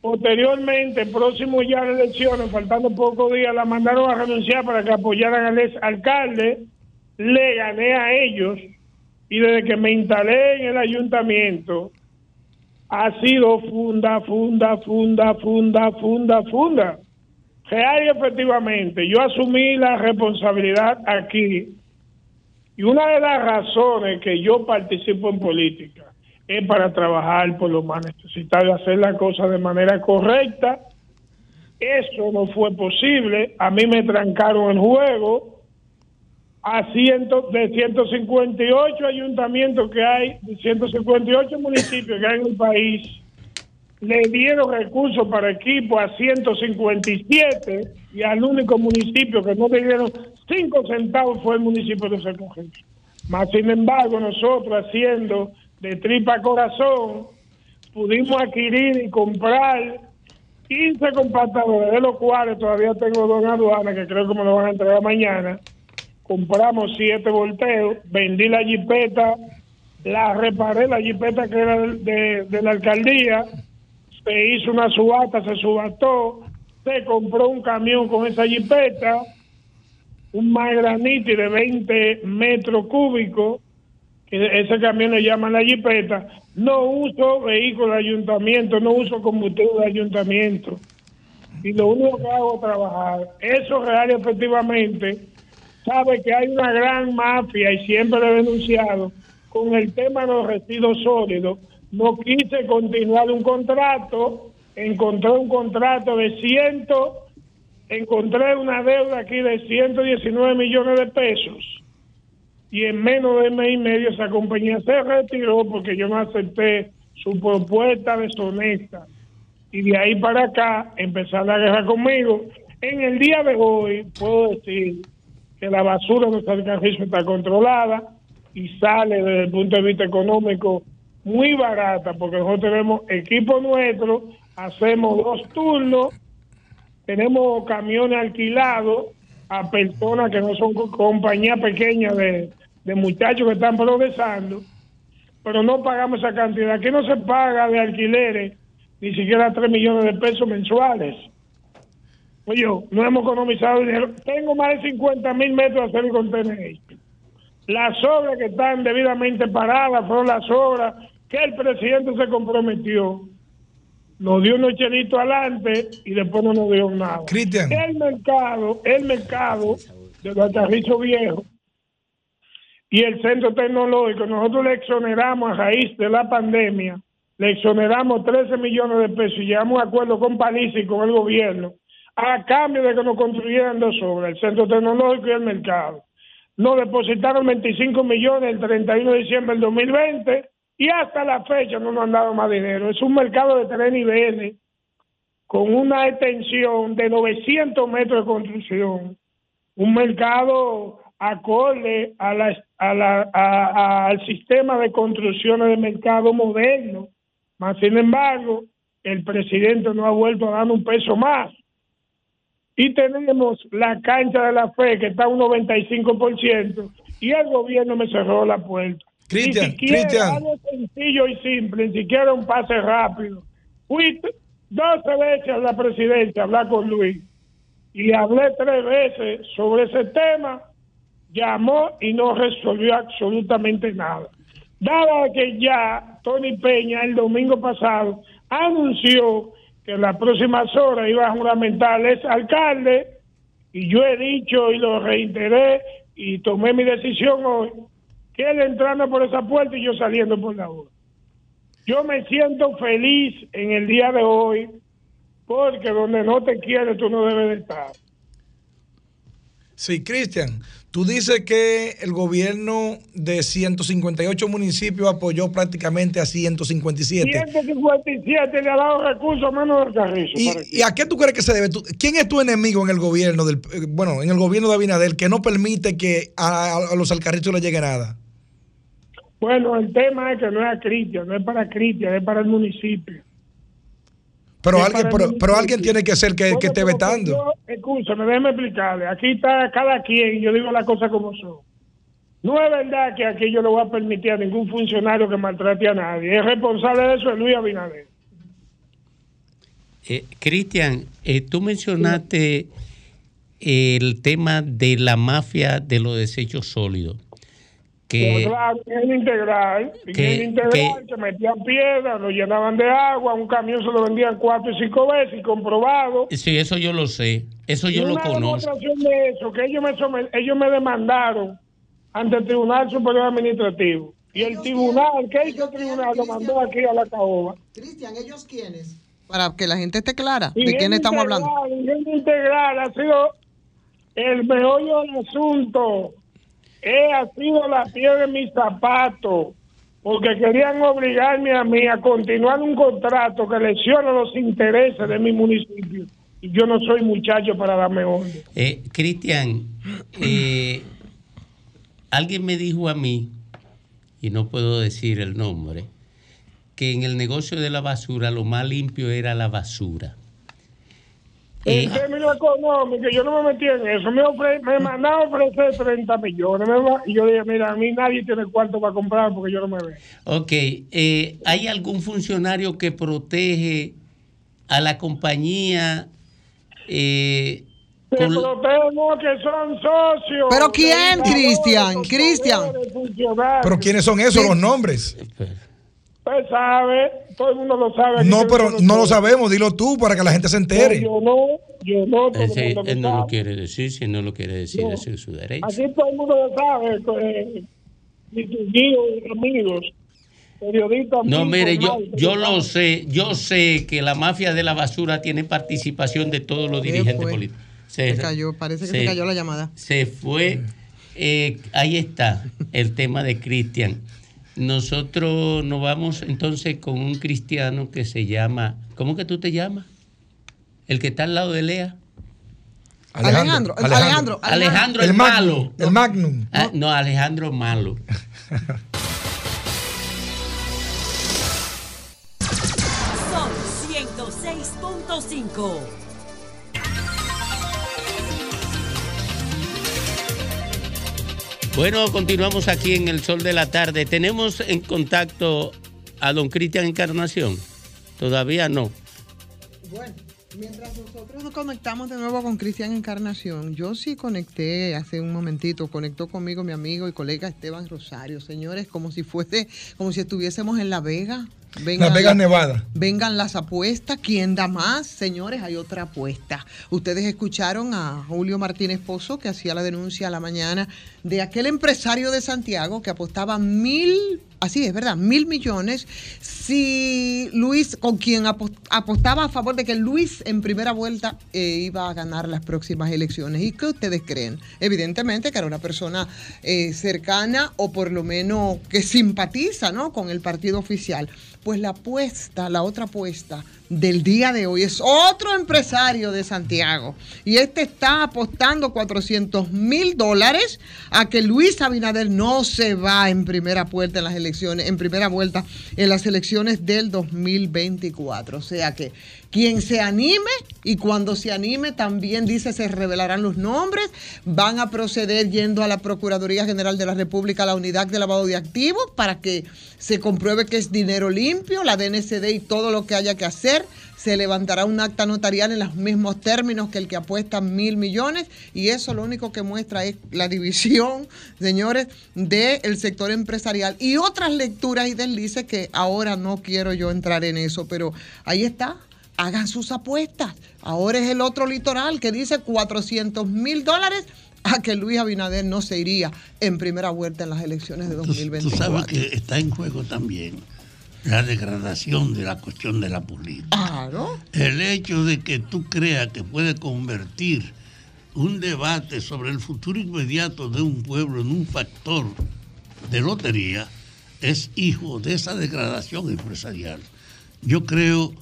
Posteriormente, próximo ya a las elecciones, faltando pocos días, la mandaron a renunciar para que apoyaran al ex alcalde. Le gané a ellos y desde que me instalé en el ayuntamiento ha sido funda, funda, funda, funda, funda, funda. Real y efectivamente, yo asumí la responsabilidad aquí y una de las razones que yo participo en política es para trabajar por los más necesitados, hacer las cosas de manera correcta. Eso no fue posible. A mí me trancaron el juego. A ciento, de 158 ayuntamientos que hay, de 158 municipios que hay en el país, le dieron recursos para equipo a 157 y al único municipio que no le dieron 5 centavos fue el municipio de Recogido. Más sin embargo, nosotros haciendo de tripa corazón, pudimos adquirir y comprar 15 compactadores, de los cuales todavía tengo dos en aduana que creo que me lo van a entregar mañana. Compramos siete volteos, vendí la jipeta, la reparé, la jipeta que era de, de- la alcaldía, se hizo una subasta, se subastó, se compró un camión con esa jipeta, un Magraniti de 20 metros cúbicos, que ese camión le llaman la jipeta. No uso vehículo de ayuntamiento, no uso combustible de ayuntamiento. Y lo único que hago es trabajar. Eso real y efectivamente sabe que hay una gran mafia y siempre lo he denunciado con el tema de los residuos sólidos. No quise continuar un contrato encontré un contrato de ciento, encontré una deuda aquí de 119 millones de pesos y en menos de mes y medio esa compañía se retiró porque yo no acepté su propuesta deshonesta y de ahí para acá empezar la guerra conmigo. En el día de hoy puedo decir que la basura de San Carrizo está controlada y sale desde el punto de vista económico muy barata porque nosotros tenemos equipo nuestro, hacemos dos turnos, tenemos camiones alquilados a personas que no son co- compañías pequeñas de, muchachos que están progresando, pero no pagamos esa cantidad. Aquí no se paga de alquileres ni siquiera 3 millones de pesos mensuales. Oye, no hemos economizado dinero. Tengo más de 50 mil metros de hacer contener. Las obras que están debidamente paradas fueron las obras que el presidente se comprometió. Nos dio unos chelitos adelante y después no nos dio nada. Cristian. El mercado, el mercado de los carrizos viejos y el centro tecnológico, nosotros le exoneramos a raíz de la pandemia, le exoneramos 13 millones de pesos y llegamos a acuerdo con Paliza y con el gobierno a cambio de que nos construyeran dos obras, el centro tecnológico y el mercado. Nos depositaron 25 millones el 31 de diciembre del 2020 y hasta la fecha no nos han dado más dinero. Es un mercado de tres niveles con una extensión de 900 metros de construcción, un mercado acorde a la, a la- a- al sistema de construcciones de mercado moderno. Sin embargo, el presidente no ha vuelto a dar un peso más. Y tenemos la cancha de la fe que está a un 95% y el gobierno me cerró la puerta. Cristian, Ni siquiera Cristian. algo sencillo y simple, ni siquiera un pase rápido. Fui t- 12 veces a la presidencia a hablar con Luis y le hablé tres veces sobre ese tema, llamó y no resolvió absolutamente nada. Dada que ya Tony Peña el domingo pasado anunció que en las próximas horas iba a juramentar ese alcalde, y yo he dicho y lo reiteré y tomé mi decisión hoy, que él entrando por esa puerta y yo saliendo por la otra. Yo me siento feliz en el día de hoy porque donde no te quieres tú no debes de estar. Sí, Cristian, tú dices que el gobierno de 158 municipios apoyó prácticamente a 157. 157 le ha dado recursos a menos del carrizo. ¿Y, y a qué tú crees que se debe? ¿Quién es tu enemigo en el gobierno del, eh, bueno, en el gobierno de Abinader que no permite que a, a los alcarrizos le llegue nada? Bueno, el tema es que no es a Cristian, no es para Cristian, es para el municipio. Pero Es alguien, pero, pero alguien tiene que ser que, que esté vetando. Escúchame, déjeme explicarle. Aquí está cada quien, yo digo las cosas como son. No es verdad que aquí yo le voy a permitir a ningún funcionario que maltrate a nadie. El responsable de eso es Luis Abinader. Eh, Cristian, eh, tú mencionaste el tema de la mafia de los desechos sólidos. Que, claro, integral, que- ingenio integral, que metían piedras, lo llenaban de agua, un camión se lo vendían cuatro y cinco veces y comprobado. sí, eso yo lo sé, eso yo Y lo una conozco. demostración de eso, que ellos me, somet- ellos me demandaron ante el Tribunal Superior Administrativo. Y el tribunal, ¿qué hizo el tribunal? Lo mandó aquí a la caoba. Cristian, ¿ellos quiénes? Para que la gente esté clara de quién estamos hablando. Integral, Ingenio integral ha sido el meollo del asunto. Eh, ha sido la piedra de mis zapatos. Porque querían obligarme a mí a continuar un contrato que lesiona los intereses de mi municipio. Y yo no soy muchacho para darme onda. Eh, Cristian, eh, alguien me dijo a mí, y no puedo decir el nombre, que en el negocio de la basura lo más limpio era la basura. Eh, En términos económicos, yo no me metí en eso. Me, ofre, me mandaron a ofrecer 30 millones. Me y yo dije, mira, a mí nadie tiene cuarto para comprar porque yo no me veo. ok, eh, ¿hay algún funcionario que protege a la compañía? eh, Se con- protegen que son socios. ¿Pero quién, Cristian? Cristian. Pero ¿quiénes son esos los nombres? Usted sabe, todo el mundo lo sabe. No, pero no lo sabemos. Dilo tú para que la gente se entere. Yo no, yo no, todo el Ese- lo él no lo quiere decir, si él no lo quiere decir, No. es su derecho. Aquí todo el mundo lo sabe, eh, distinguidos amigos. periodistas. No, mire, yo, yo lo sé, yo sé que la mafia de la basura tiene participación de todos los dirigentes fue? políticos. Se cayó, parece que se cayó la llamada. Se fue, eh, ahí está el tema de Cristian. Nosotros nos vamos entonces con un cristiano que se llama, ¿cómo que tú te llamas? El que está al lado de Lea. Alejandro, Alejandro, Alejandro, el, El malo. el Magnum. Ah, no, Alejandro malo. Son 106.5. Bueno, continuamos aquí en el sol de la tarde. ¿Tenemos en contacto a don Cristian Encarnación? Todavía no. Bueno, mientras nosotros nos conectamos de nuevo con Cristian Encarnación, yo sí conecté hace un momentito, conectó conmigo mi amigo y colega Esteban Rosario, señores, como si fuese, como si estuviésemos en La Vega. Las Vegas, Nevada. Vengan las apuestas. ¿Quién da más? Señores, hay otra apuesta. Ustedes escucharon a Julio Martínez Pozo que hacía la denuncia a la mañana de aquel empresario de Santiago que apostaba mil, así es, ¿verdad? Mil millones si Luis, con quien apo- apostaba a favor de que Luis en primera vuelta eh, iba a ganar las próximas elecciones. ¿Y qué ustedes creen? Evidentemente que era una persona eh, cercana o por lo menos que simpatiza ¿no? con el partido oficial. Pues la apuesta, la otra apuesta del día de hoy es otro empresario de Santiago. Y este está apostando 400 mil dólares a que Luis Abinader no se va en primera vuelta en las elecciones, en primera vuelta en las elecciones del 2024. O sea que quien se anime y cuando se anime también dice se revelarán los nombres, van a proceder yendo a la Procuraduría General de la República, a la unidad de lavado de activos, para que se compruebe que es dinero limpio, la DNCD y todo lo que haya que hacer. Se levantará un acta notarial en los mismos términos que el que apuesta mil millones y eso lo único que muestra es la división, señores, del sector empresarial y otras lecturas y deslices que ahora no quiero yo entrar en eso, pero ahí está, hagan sus apuestas. Ahora es el otro litoral que dice 400 mil dólares a que Luis Abinader no se iría en primera vuelta en las elecciones de Tú 2024. sabes que está en juego también la degradación de la cuestión de la política. Claro. El hecho de que tú creas que puede convertir un debate sobre el futuro inmediato de un pueblo en un factor de lotería es hijo de esa degradación empresarial. Yo creo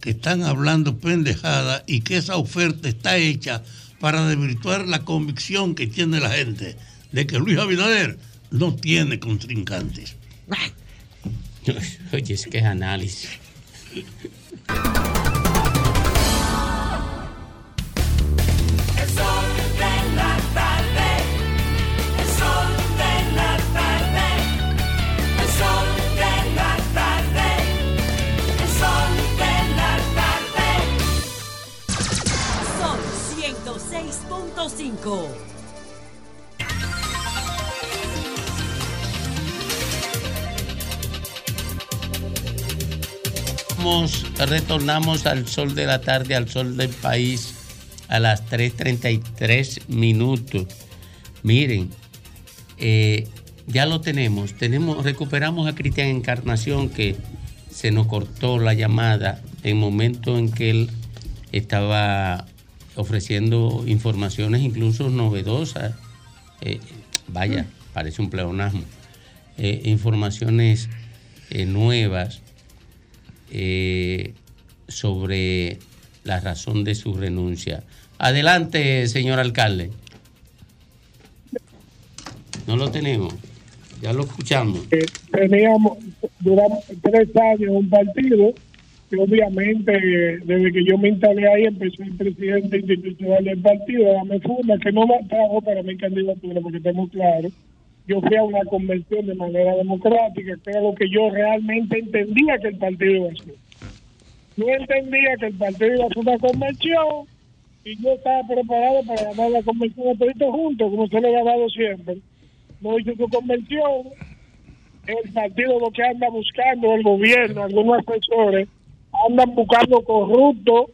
que están hablando pendejada y que esa oferta está hecha para desvirtuar la convicción que tiene la gente de que Luis Abinader no tiene contrincantes. Oye, es que es análisis. El Retornamos al sol de la tarde, al sol del país, a las 3.33 minutos. Miren, eh, ya lo tenemos. tenemos. Recuperamos a Cristian Encarnación que se nos cortó la llamada en momento en que él estaba ofreciendo informaciones incluso novedosas. Eh, vaya, parece un pleonasmo. Eh, informaciones eh, nuevas eh, sobre la razón de su renuncia. Adelante, señor alcalde. No lo tenemos. Ya lo escuchamos. Eh, teníamos, duramos tres años un partido que obviamente desde que yo me instalé ahí empezó el presidente institucional del partido, Dame Funda, que no me trajo para mi candidatura porque estamos claros. Yo fui a una convención de manera democrática, que era lo que yo realmente entendía que el partido iba a hacer. Yo entendía que el partido iba a hacer una convención y yo estaba preparado para ganar la convención de todos juntos, como se lo ha ganado siempre. No hizo su convención, el partido lo que anda buscando, el gobierno, algunos asesores, andan buscando corruptos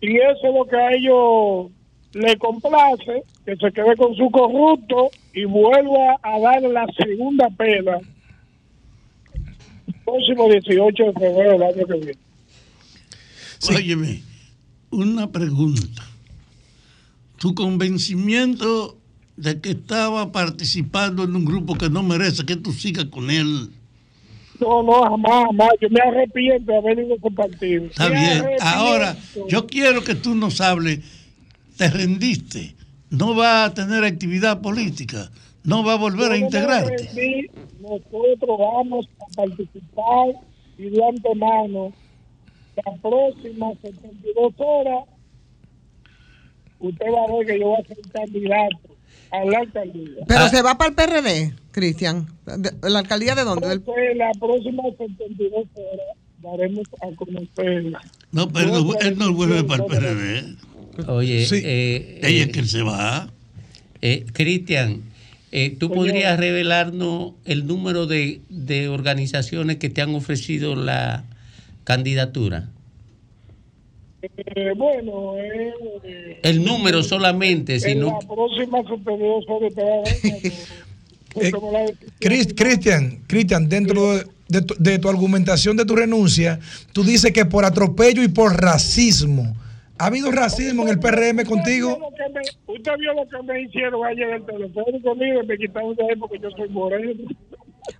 y eso es lo que a ellos le complace, que se quede con su corrupto y vuelva a dar la segunda pena próximo 18 de febrero del año que viene. Óyeme, una pregunta. Tu convencimiento de que estaba participando en un grupo que no merece que tú sigas con él. No, no, jamás, jamás. Yo me arrepiento de haber ido a ese partido. Está Me bien. arrepiento. Ahora, yo quiero que tú nos hables. Te rendiste. No va a tener actividad política. No va a volver a integrarte. rendí. Nosotros vamos a participar y de antemano, la próxima 72 horas, usted va a ver que yo voy a ser candidato a la alcaldía. Pero se va para el PRD, Cristian. ¿De- ¿La alcaldía de dónde? Del- Entonces, la próxima 72 horas daremos a conocer. No, pero no- él no vuelve para el PRD. Oye, Sí. eh, Ella es eh, que él se va. eh, Cristian, eh, ¿tú podrías revelarnos el número de, de organizaciones que te han ofrecido la candidatura? Eh, bueno, eh, El número solamente, en sino... la próxima 72 horas te va a ver. Cris- Cristian, Cristian, dentro de, de tu, de tu argumentación de tu renuncia, tú dices que por atropello y por racismo. ¿Ha habido racismo en el PRM contigo? Usted vio lo que me hicieron ayer en el teléfono conmigo y me quitaron de ahí porque yo soy moreno.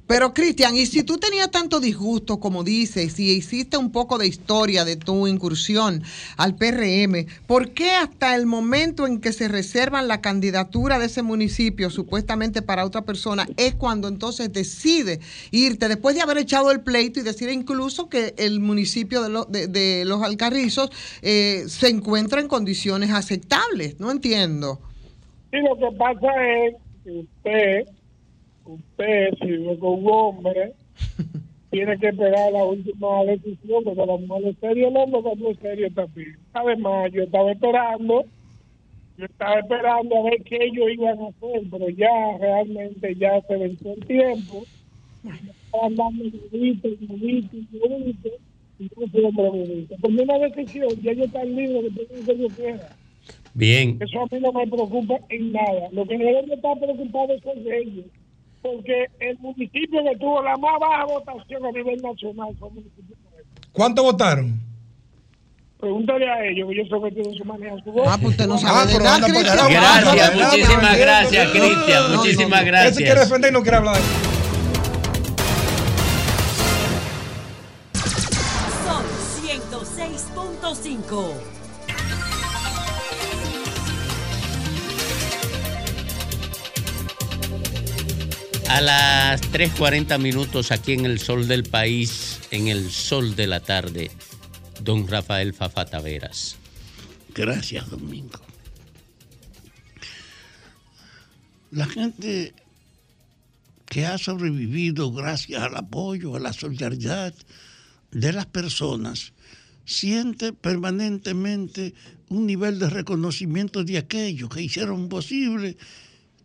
Pero Cristian, y si tú tenías tanto disgusto como dices, y hiciste un poco de historia de tu incursión al PRM, ¿por qué hasta el momento en que se reservan la candidatura de ese municipio supuestamente para otra persona es cuando entonces decide irte después de haber echado el pleito y decir incluso que el municipio de, lo- de- Los Alcarrizos eh, se encuentra en condiciones aceptables? No entiendo. Y lo que pasa es que usted, usted, si vive con un hombre, tiene que esperar la última decisión, porque la mujer es seria, el hombre cuando es serio también. Además, yo estaba esperando, yo estaba esperando a ver qué ellos iban a hacer, pero ya realmente ya se venció el tiempo. Estaban dando huevitos, huevitos, huevitos, y yo fui hombre huevito. Tomé una decisión, ya yo están libres de todo lo que yo quiera. Bien, Eso a mí no me preocupa en nada. Lo que deben de estar preocupados son ellos. Porque el municipio que tuvo la más baja votación a nivel nacional fue el municipio. ¿Cuánto votaron? Pregúntale a ellos, que ellos son que tienen su manera su voz. Ah, pues usted no sabe Ah, de pero nada, Cristian. allá. Gracias, muchísimas no, gracias, Cristian, muchísimas. Ese gracias. quiere defender y no quiere hablar. Son 106.5. A las 3.40 minutos aquí en el sol del país, en el sol de la tarde, don Rafael Fafa Taveras. Gracias, Domingo. La gente que ha sobrevivido gracias al apoyo, a la solidaridad de las personas, siente permanentemente un nivel de reconocimiento de aquellos que hicieron posible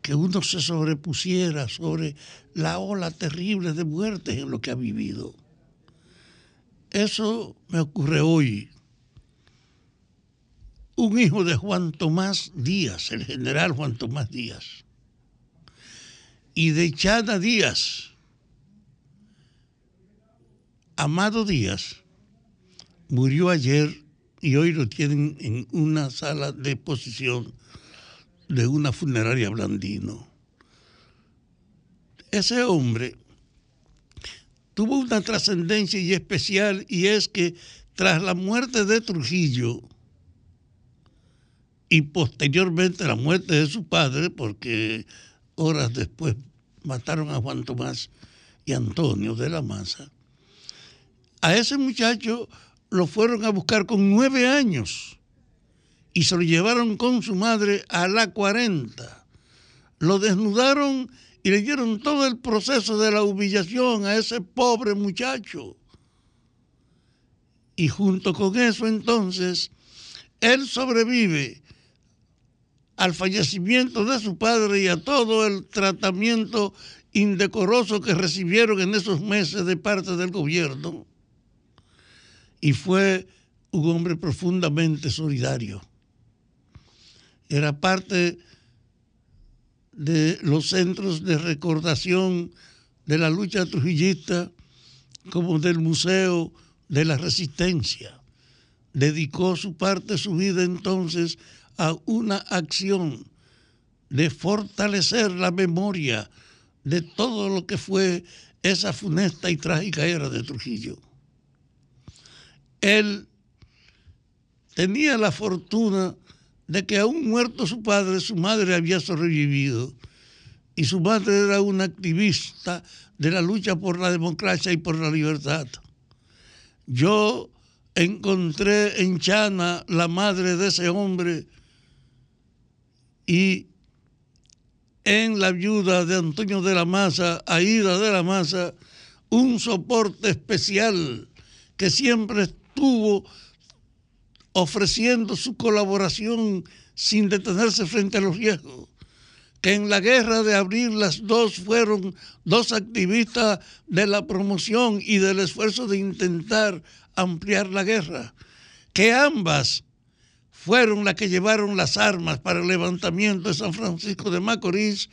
que uno se sobrepusiera sobre la ola terrible de muertes en lo que ha vivido. Eso me ocurre hoy. Un hijo de Juan Tomás Díaz, el general Juan Tomás Díaz, y de Chana Díaz, Amado Díaz, murió ayer y hoy lo tienen en una sala de exposición de una funeraria blandino. Ese hombre tuvo una trascendencia y especial y es que tras la muerte de Trujillo y posteriormente la muerte de su padre, porque horas después mataron a Juan Tomás y Antonio de la Maza, a ese muchacho lo fueron a buscar con nueve años y se lo llevaron con su madre a la 40. Lo desnudaron y le dieron todo el proceso de la humillación a ese pobre muchacho. Y junto con eso entonces, él sobrevive al fallecimiento de su padre y a todo el tratamiento indecoroso que recibieron en esos meses de parte del gobierno. Y fue un hombre profundamente solidario. Era parte de los centros de recordación de la lucha trujillista como del Museo de la Resistencia. Dedicó su parte de su vida entonces a una acción de fortalecer la memoria de todo lo que fue esa funesta y trágica era de Trujillo. Él tenía la fortuna de que aún muerto su padre, su madre había sobrevivido y su madre era una activista de la lucha por la democracia y por la libertad. Yo encontré en Chana la madre de ese hombre y en la viuda de Antonio de la Maza, Aida de la Maza, un soporte especial que siempre estuvo ofreciendo su colaboración sin detenerse frente a los riesgos. Que en la guerra de abril las dos fueron dos activistas de la promoción y del esfuerzo de intentar ampliar la guerra. Que ambas fueron las que llevaron las armas para el levantamiento de San Francisco de Macorís,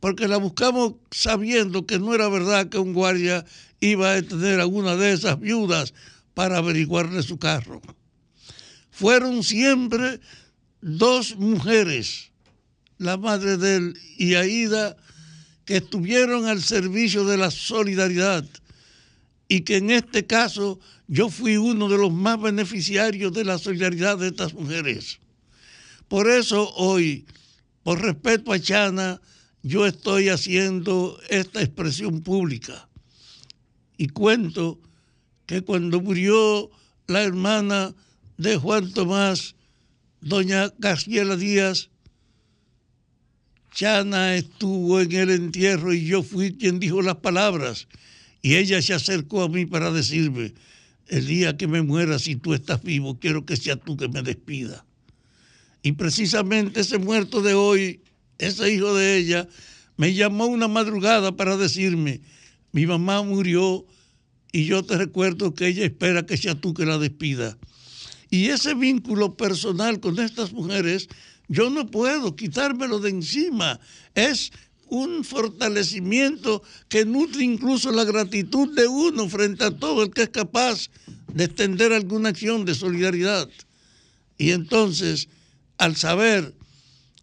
porque la buscamos sabiendo que no era verdad que un guardia iba a detener a una de esas viudas para averiguarle su carro. Fueron siempre dos mujeres, la madre de él y Aida, que estuvieron al servicio de la solidaridad y que en este caso yo fui uno de los más beneficiarios de la solidaridad de estas mujeres. Por eso hoy, por respeto a Chana, yo estoy haciendo esta expresión pública. Y cuento que cuando murió la hermana de Juan Tomás, doña Casiela Díaz, Chana estuvo en el entierro y yo fui quien dijo las palabras. Y ella se acercó a mí para decirme, el día que me muera, si tú estás vivo, quiero que sea tú que me despida. Y precisamente ese muerto de hoy, ese hijo de ella, me llamó una madrugada para decirme, mi mamá murió y yo te recuerdo que ella espera que sea tú que la despida. Y ese vínculo personal con estas mujeres, yo no puedo quitármelo de encima. Es un fortalecimiento que nutre incluso la gratitud de uno frente a todo el que es capaz de extender alguna acción de solidaridad. Y entonces, al saber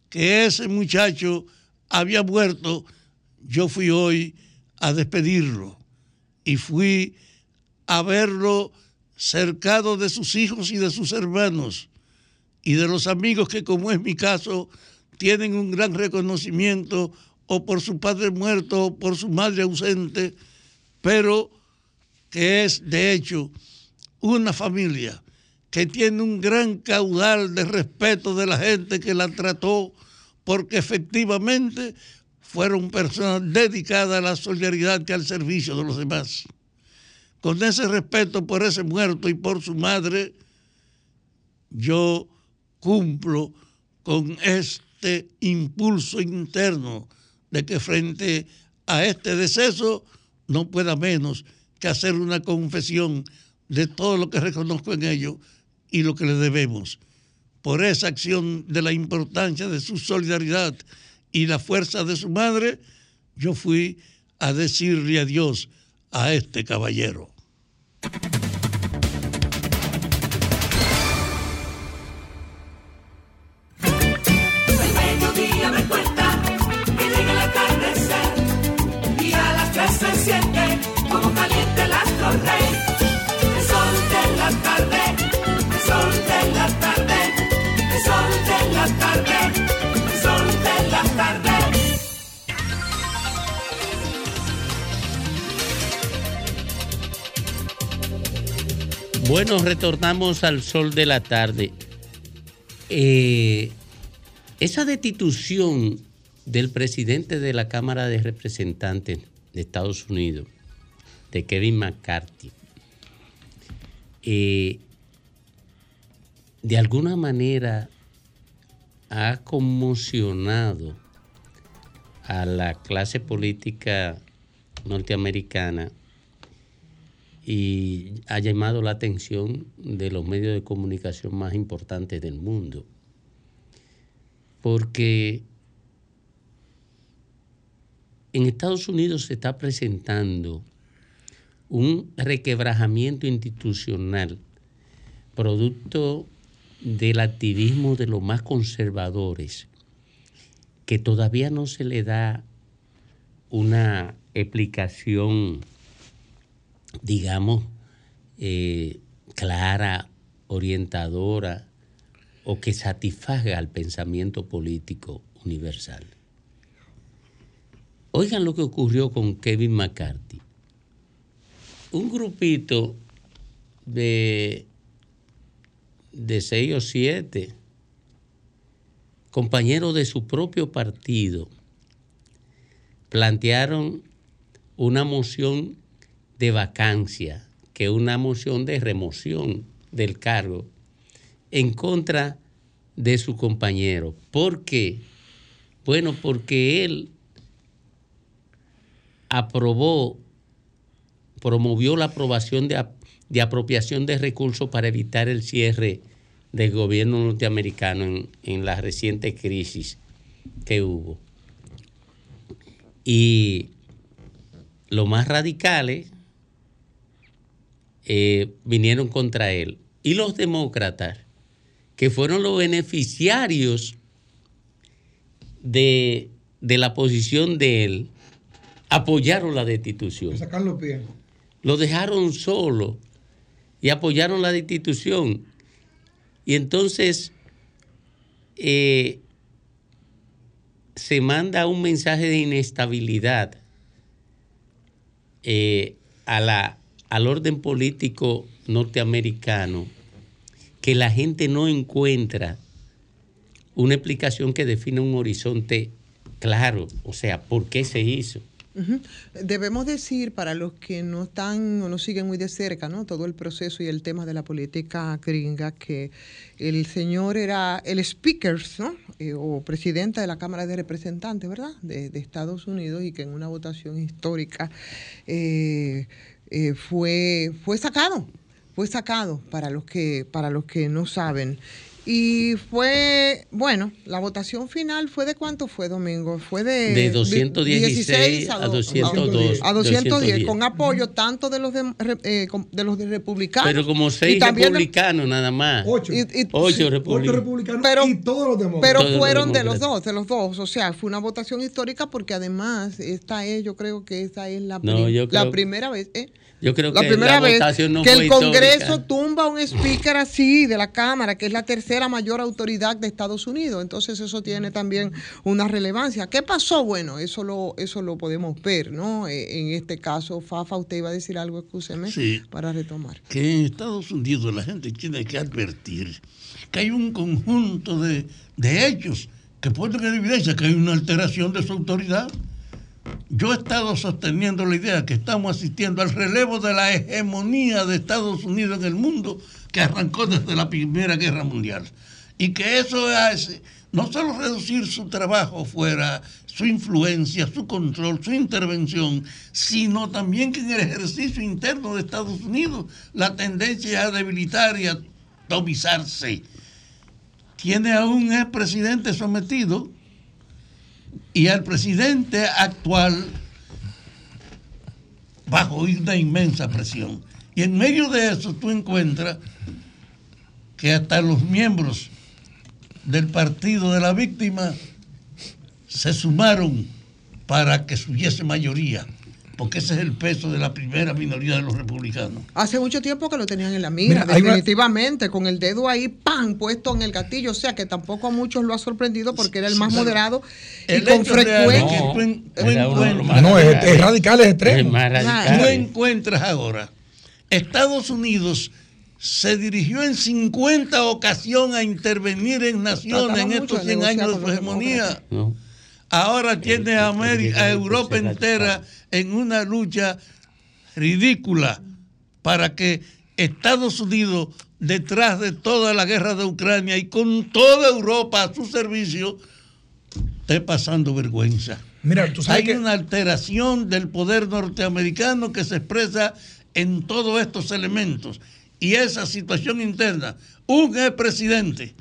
que ese muchacho había muerto, yo fui hoy a despedirlo y fui a verlo cercado de sus hijos y de sus hermanos y de los amigos que, como es mi caso, tienen un gran reconocimiento o por su padre muerto o por su madre ausente, pero que es de hecho una familia que tiene un gran caudal de respeto de la gente que la trató, porque efectivamente fueron personas dedicadas a la solidaridad y al servicio de los demás. Con ese respeto por ese muerto y por su madre, yo cumplo con este impulso interno de que frente a este deceso no pueda menos que hacer una confesión de todo lo que reconozco en ello y lo que le debemos. Por esa acción de la importancia de su solidaridad y la fuerza de su madre, yo fui a decirle adiós a este caballero. El Bueno, retornamos al sol de la tarde. Eh, esa destitución del presidente de la Cámara de Representantes de Estados Unidos, de Kevin McCarthy, eh, de alguna manera ha conmocionado a la clase política norteamericana y ha llamado la atención de los medios de comunicación más importantes del mundo. Porque en Estados Unidos se está presentando un requebrajamiento institucional producto del activismo de los más conservadores, que todavía no se le da una explicación, digamos, eh, clara, orientadora o que satisfaga al pensamiento político universal. Oigan lo que ocurrió con Kevin McCarthy. Un grupito de, de seis o siete compañeros de su propio partido plantearon una moción de vacancia, que una moción de remoción del cargo en contra de su compañero. ¿Por qué? Bueno, porque él aprobó, promovió la aprobación de, de apropiación de recursos para evitar el cierre del gobierno norteamericano en, en la reciente crisis que hubo. Y los más radicales eh, vinieron contra él. Y los demócratas, que fueron los beneficiarios de, de la posición de él, apoyaron la destitución. Sacar los pies. Lo dejaron solo y apoyaron la destitución. Y entonces eh, se manda un mensaje de inestabilidad eh, a la, al orden político norteamericano que la gente no encuentra una explicación que define un horizonte claro, o sea, ¿por qué se hizo? Debemos decir para los que no están o no siguen muy de cerca ¿no? todo el proceso y el tema de la política gringa que el señor era el speaker ¿no? Eh, o presidente de la Cámara de Representantes ¿verdad? De, de Estados Unidos y que en una votación histórica eh, eh, fue, fue sacado fue sacado para los que para los que no saben y fue, bueno, la votación final fue de cuánto fue, Domingo? Fue de, De 216 a do- 202. A 210, 210. con apoyo tanto de los de, eh, de los de republicanos. Pero como seis de- republicanos nada más. Ocho. y- y- Ocho sí, republicanos. pero, y todos los demócratas. pero Todos los fueron de los dos, de los dos. O sea, fue una votación histórica porque además esta es, yo creo que esta es la, No, prim- la primera vez. ¿eh? Yo creo la que primera la vez votación no que fue el Congreso histórica. tumba un speaker así de la Cámara, que es la tercera mayor autoridad de Estados Unidos. Entonces eso tiene también una relevancia. ¿Qué pasó? Bueno, eso lo, eso lo podemos ver, ¿no? Eh, En este caso, Fafa, usted iba a decir algo, escúcheme, Sí. para retomar. que en Estados Unidos la gente tiene que advertir que hay un conjunto de, de hechos que ponen en evidencia que hay una alteración de su autoridad. Yo he estado sosteniendo la idea que estamos asistiendo al relevo de la hegemonía de Estados Unidos en el mundo que arrancó desde la Primera Guerra Mundial. Y que eso hace no solo reducir su trabajo fuera, su influencia, su control, su intervención, sino también que en el ejercicio interno de Estados Unidos la tendencia a debilitar y a atomizarse. Tiene a un expresidente sometido y al presidente actual bajo una inmensa presión. Y en medio de eso tú encuentras que hasta los miembros del partido de la víctima se sumaron para que hubiese mayoría, porque ese es el peso de la primera minoría de los republicanos. Hace mucho tiempo que lo tenían en la mira, Mira, hay una- definitivamente, con el dedo ahí, ¡pam!, puesto en el gatillo. O sea, que tampoco a muchos lo ha sorprendido porque era el más moderado y el con frecuencia. No, es, es radical, es extremo. Es Tú encuentras ahora, Estados Unidos se dirigió en 50 ocasiones a intervenir en naciones en estos de 100 negociar años de su hegemonía. No. Ahora tiene a, América, a el Europa entera en una lucha ridícula para que Estados Unidos, detrás de toda la guerra de Ucrania y con toda Europa a su servicio, esté pasando vergüenza. Mira, tú sabes Hay que una alteración del poder norteamericano que se expresa en todos estos elementos. Y esa situación interna, un expresidente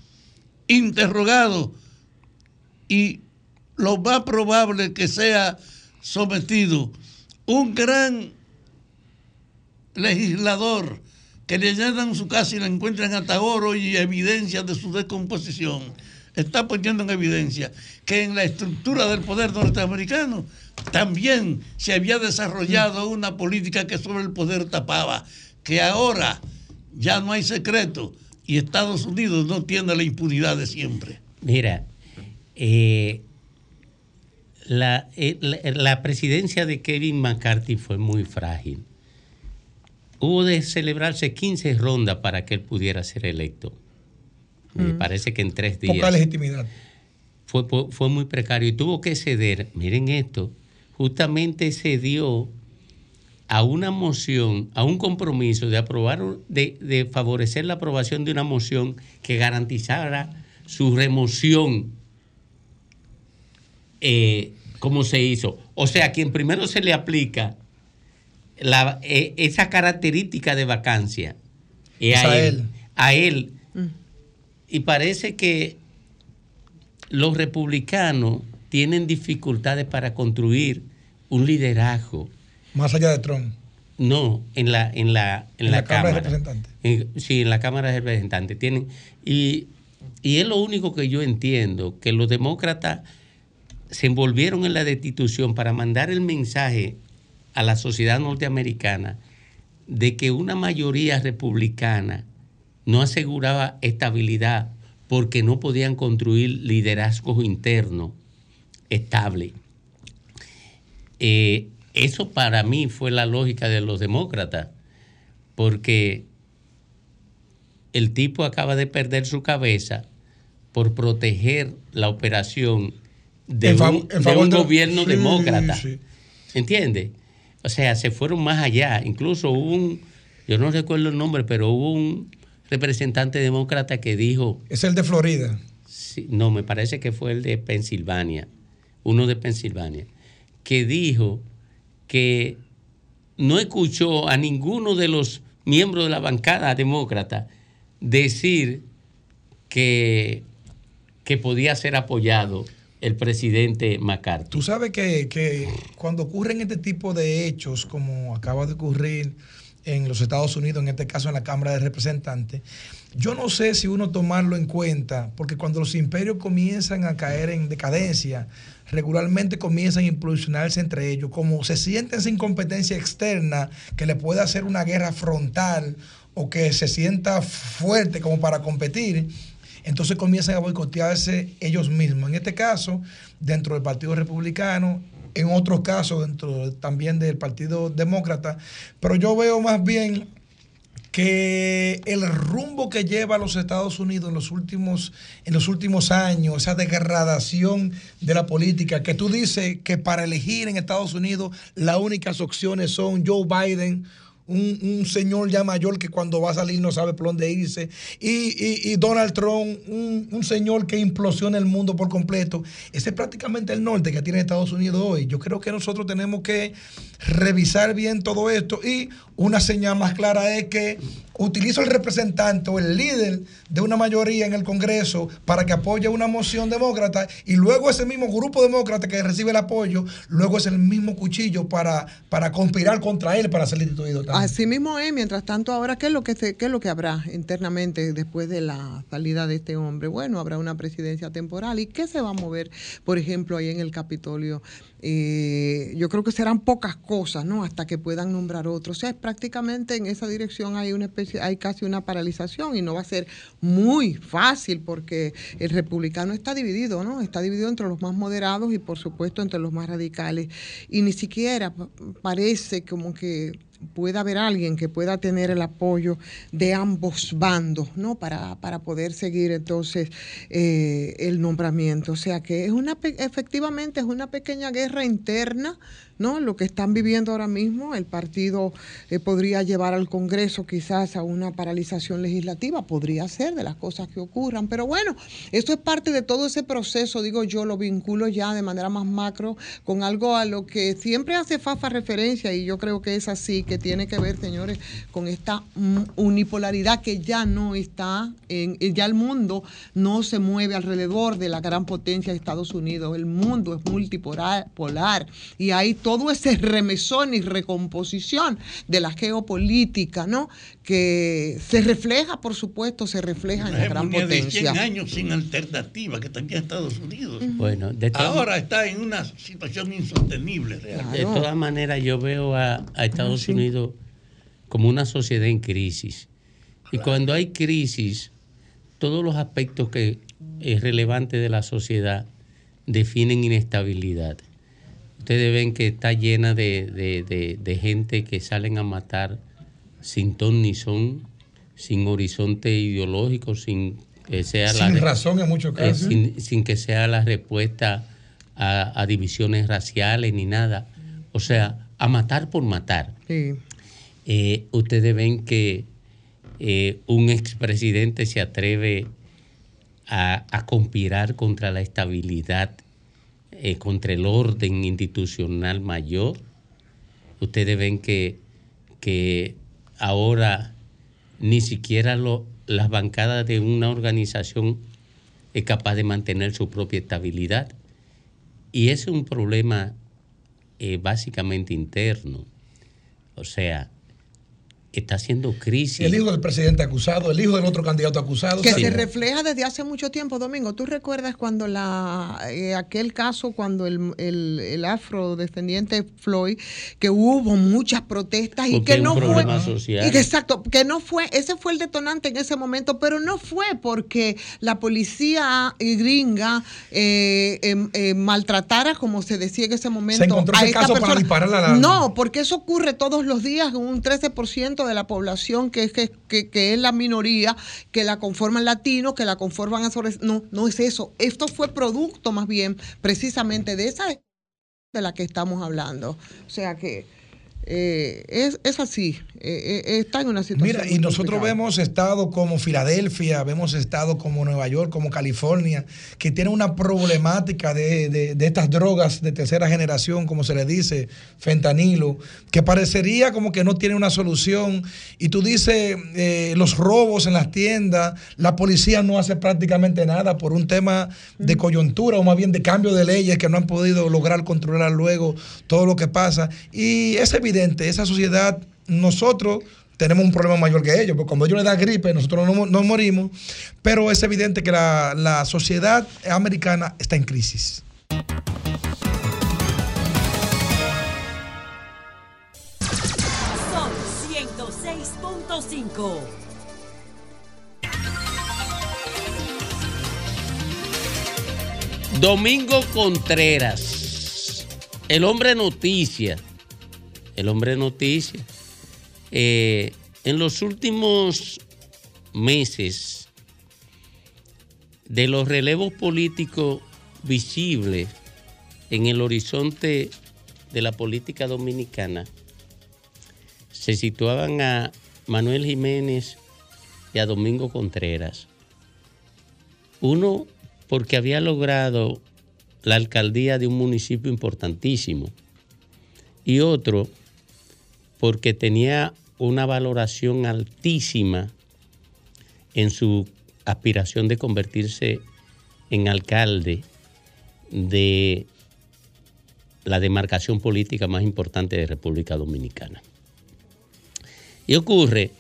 interrogado y lo más probable que sea sometido un gran legislador que le llenan su casa y le encuentran hasta oro y evidencias de su descomposición, está poniendo en evidencia que en la estructura del poder norteamericano también se había desarrollado una política que sobre el poder tapaba, que ahora ya no hay secreto y Estados Unidos no tiene la impunidad de siempre. Mira, eh, la, eh, la- la presidencia de Kevin McCarthy fue muy frágil. Hubo de celebrarse 15 rondas para que él pudiera ser electo. Me Mm. parece que en tres días. Poca legitimidad. fue, fue- fue muy precario y tuvo que ceder, miren esto, justamente cedió a una moción, a un compromiso de aprobar, de, de favorecer la aprobación de una moción que garantizara su remoción eh, como se hizo. O sea, a quien primero se le aplica la- eh, esa característica de vacancia es Es a, a él. él. A él. Y parece que los republicanos tienen dificultades para construir un liderazgo. Más allá de Trump. No, en la, en la, en En la, la Cámara de. Representantes. En- sí, en la Cámara de Representantes. Tienen, y, y es lo único que yo entiendo, que los demócratas se envolvieron en la destitución para mandar el mensaje a la sociedad norteamericana de que una mayoría republicana no aseguraba estabilidad porque no podían construir liderazgos internos estables. Eh, eso para mí fue la lógica de los demócratas, porque el tipo acaba de perder su cabeza por proteger la operación de En un, en de favor un de- gobierno Sí, demócrata. sí. ¿Entiendes? O sea, se fueron más allá. Incluso hubo un, yo no recuerdo el nombre, pero hubo un representante demócrata que dijo, Es el de Florida. Sí, no, me parece que fue el de Pensilvania, uno de Pensilvania, que dijo que no escuchó a ninguno de los miembros de la bancada demócrata decir que, que podía ser apoyado el presidente McCarthy. Tú sabes que, que cuando ocurren este tipo de hechos, como acaba de ocurrir en los Estados Unidos, en este caso en la Cámara de Representantes, yo no sé si uno tomarlo en cuenta, porque cuando los imperios comienzan a caer en decadencia, regularmente comienzan a impulsionarse entre ellos, como se sienten sin competencia externa que le puede hacer una guerra frontal o que se sienta fuerte como para competir, entonces comienzan a boicotearse ellos mismos. En este caso, dentro del Partido Republicano, en otros casos, dentro también del Partido Demócrata, pero yo veo más bien que el rumbo que lleva a los Estados Unidos en los últimos en los últimos años, esa degradación de la política, que tú dices que para elegir en Estados Unidos las únicas opciones son Joe Biden, un, un señor ya mayor que cuando va a salir no sabe por dónde irse, y, y- Donald Trump, un, un señor que implosiona el mundo por completo. Ese es prácticamente el norte que tiene Estados Unidos hoy. Yo creo que nosotros tenemos que revisar bien todo esto y una señal más clara es que utilizo el representante o el líder de una mayoría en el Congreso para que apoye una moción demócrata y luego ese mismo grupo demócrata que recibe el apoyo, luego es el mismo cuchillo para, para conspirar contra él para ser destituido también. Así mismo es, mientras tanto, ahora, ¿qué es, lo que se- ¿qué es lo que habrá internamente después de la salida de este hombre? Bueno, habrá una presidencia temporal. ¿Y qué se va a mover, por ejemplo, ahí en el Capitolio? Eh, yo creo que serán pocas cosas, ¿no? Hasta que puedan nombrar otros. O sea, prácticamente en esa dirección hay una especie, hay casi una paralización y no va a ser muy fácil porque el republicano está dividido, ¿no? Está dividido entre los más moderados y, por supuesto, entre los más radicales. Y ni siquiera pa- parece como que pueda haber alguien que pueda tener el apoyo de ambos bandos, ¿no? Para, para poder seguir entonces eh, el nombramiento. O sea que es una, efectivamente es una pequeña guerra interna, ¿no? Lo que están viviendo ahora mismo, el partido eh, podría llevar al Congreso quizás a una paralización legislativa, podría ser de las cosas que ocurran, pero bueno, eso es parte de todo ese proceso, digo yo, lo vinculo ya de manera más macro con algo a lo que siempre hace Fafa referencia y yo creo que es así, que tiene que ver, señores, con esta mm, unipolaridad que ya no está, en, ya el mundo no se mueve alrededor de la gran potencia de Estados Unidos, el mundo es multipolar polar, y hay todo ese remesón y recomposición de la geopolítica, ¿no? Que se refleja, por supuesto, se refleja en la gran hegemonía de 100 potencia. años sin alternativa que tenía Estados Unidos. Bueno, de todas- Ahora está en una situación insostenible realmente. De todas maneras, yo veo a, a Estados Unidos como una sociedad en crisis. Y cuando hay crisis, todos los aspectos que es relevantes de la sociedad definen inestabilidad. Ustedes ven que está llena de, de- de- de gente que salen a matar sin ton ni son, sin horizonte ideológico, sin que sea la Sin re- razón en muchos eh, casos. sin, sin que sea la respuesta a, a divisiones raciales ni nada. O sea, a matar por matar. Sí. Eh, ustedes ven que eh, un expresidente se atreve a, a conspirar contra la estabilidad, eh, contra el orden institucional mayor. Ustedes ven que, que ahora ni siquiera lo- las bancadas de una organización es capaz de mantener su propia estabilidad. Y ese es un problema eh, básicamente interno. O sea, está haciendo crisis. El hijo del presidente acusado, el hijo del otro candidato acusado. Que se refleja desde hace mucho tiempo, Domingo. ¿Tú recuerdas cuando la eh, aquel caso, cuando el, el, el afrodescendiente Floyd, que hubo muchas protestas y Porque que no fue. social. exacto, que no fue, ese fue el detonante en ese momento, pero no fue porque la policía gringa eh, em, eh, maltratara, como se decía en ese momento, encontró a ese esta caso para persona. dispararle a la- No, porque eso ocurre todos los días, un 13% de la población que, es- que, que- que es la minoría, que la conforman latinos, que la conforman azores. No, no es eso. Esto fue producto más bien precisamente de esa de la que estamos hablando. O sea que eh, es, es así, eh, eh, está en una situación. Mira, y nosotros complicada. vemos estados como Filadelfia, vemos estados como Nueva York, como California, que tienen una problemática de, de- de estas drogas de tercera generación, como se le dice, fentanilo, que parecería como que no tiene una solución. Y tú dices, eh, los robos en las tiendas, la policía no hace prácticamente nada por un tema de coyuntura o más bien de cambio de leyes que no han podido lograr controlar luego todo lo que pasa. Y es evidente, esa sociedad, nosotros tenemos un problema mayor que ellos, porque cuando ellos les da gripe, nosotros no, mo- no morimos, pero es evidente que la, la sociedad americana está en crisis. Son 106.5. Domingo Contreras, el hombre noticia, el hombre noticia. Eh, en los últimos meses, de los relevos políticos visibles en el horizonte de la política dominicana, se situaban a Manuel Jiménez y a Domingo Contreras. Uno porque había logrado la alcaldía de un municipio importantísimo y otro porque tenía una valoración altísima en su aspiración de convertirse en alcalde de la demarcación política más importante de República Dominicana. Y ocurre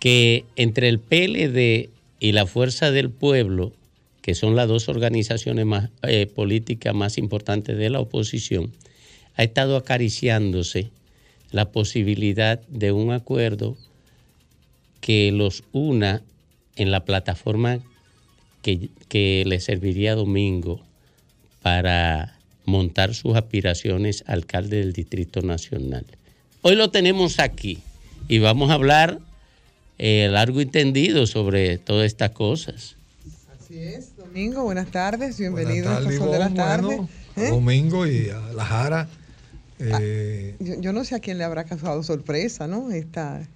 que entre el PLD y la Fuerza del Pueblo, que son las dos organizaciones más, eh, políticas más importantes de la oposición, ha estado acariciándose la posibilidad de un acuerdo que los una en la plataforma que, que le serviría a Domingo para montar sus aspiraciones a alcalde del Distrito Nacional. Hoy lo tenemos aquí y vamos a hablar eh, largo y tendido sobre todas estas cosas. Así es, Domingo, buenas tardes, bienvenido a tardes, Estación de la Tarde. bueno, ¿Eh? a Domingo y a la Jara. Eh, Yo, yo no sé a quién le habrá causado sorpresa, ¿no? Esta,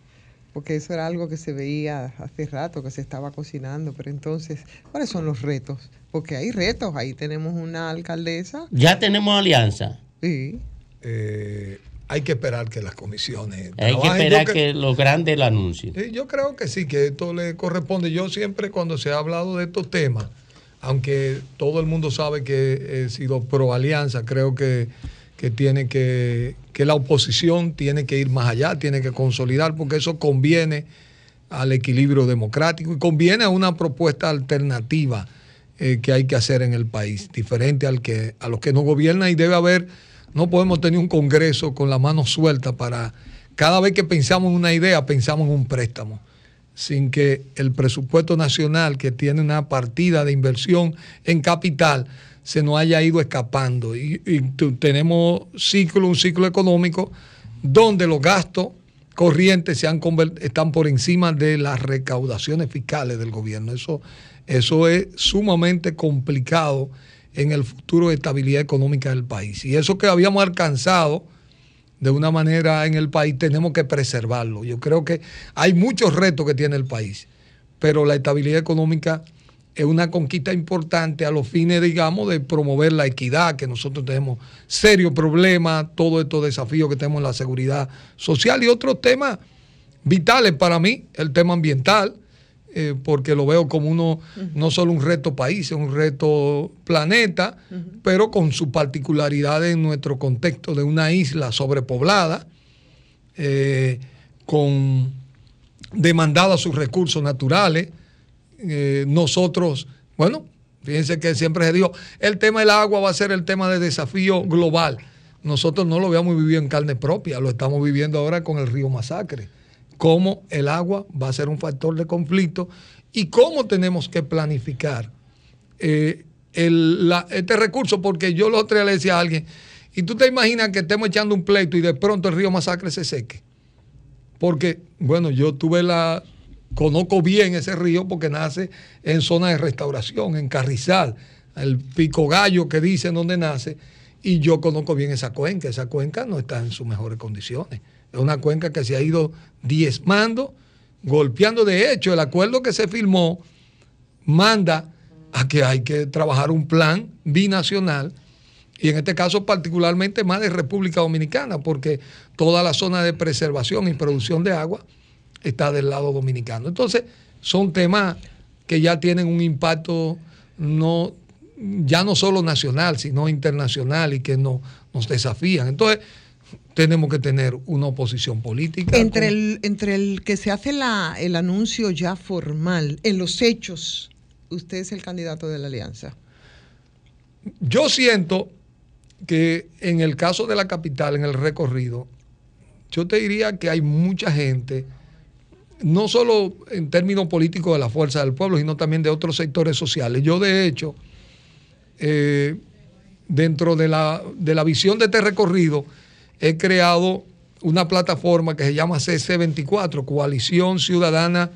porque eso era algo que se veía hace rato, que se estaba cocinando, pero entonces, ¿cuáles son los retos? Porque hay retos, ahí tenemos una alcaldesa. Ya tenemos alianza. Sí. eh, hay que esperar que las comisiones. Hay que esperar Yo que los grandes lo anuncien. Sí, yo creo que sí, que esto le corresponde. Yo siempre cuando se ha hablado de estos temas, aunque todo el mundo sabe que he sido pro alianza, creo que, que tiene que, que la oposición tiene que ir más allá, tiene que consolidar, porque eso conviene al equilibrio democrático y conviene a una propuesta alternativa eh, que hay que hacer en el país, diferente al que, a los que no gobiernan y debe haber, no podemos tener un Congreso con la mano suelta para, cada vez que pensamos en una idea, pensamos en un préstamo, sin que el presupuesto nacional, que tiene una partida de inversión en capital, se nos haya ido escapando. Y, tenemos ciclo, un ciclo económico donde los gastos corrientes se han están por encima de las recaudaciones fiscales del gobierno. Eso, eso es sumamente complicado en el futuro de estabilidad económica del país. Y eso que habíamos alcanzado de una manera en el país, tenemos que preservarlo. Yo creo que hay muchos retos que tiene el país, pero la estabilidad económica es una conquista importante a los fines, digamos, de promover la equidad, que nosotros tenemos serios problemas, todos estos desafíos que tenemos en la seguridad social y otros temas vitales para mí, el tema ambiental, eh, porque lo veo como uno, no solo un reto país, es un reto planeta, pero con su particularidad en nuestro contexto de una isla sobrepoblada, eh, con demandada sus recursos naturales. Eh, nosotros, bueno, fíjense que siempre se dijo, el tema del agua va a ser el tema de desafío global. Nosotros no lo habíamos vivido en carne propia, lo estamos viviendo ahora con el río Masacre. Cómo el agua va a ser un factor de conflicto y cómo tenemos que planificar eh, el- este recurso, porque yo los otro día le decía a alguien, y tú te imaginas que estemos echando un pleito y de pronto el río Masacre se seque. Porque, bueno, yo tuve la, conozco bien ese río porque nace en zona de restauración, en Carrizal, el Pico Gallo que dicen donde nace, y yo conozco bien esa cuenca. Esa cuenca no está en sus mejores condiciones. Es una cuenca que se ha ido diezmando, golpeando. De hecho, el acuerdo que se firmó manda a que hay que trabajar un plan binacional y en este caso particularmente más de República Dominicana, porque toda la zona de preservación y producción de agua está del lado dominicano. Entonces, son temas que ya tienen un impacto no ya no solo nacional, sino internacional y que no, nos desafían. Entonces, tenemos que tener una oposición política. Entre con- el, entre el que se hace la, el anuncio ya formal, en los hechos, usted es el candidato de la alianza. Yo siento que en el caso de la capital, en el recorrido, yo te diría que hay mucha gente, no solo en términos políticos de la fuerza del pueblo, sino también de otros sectores sociales. Yo, de hecho, eh, dentro de la, de la visión de este recorrido, he creado una plataforma que se llama CC24, Coalición Ciudadana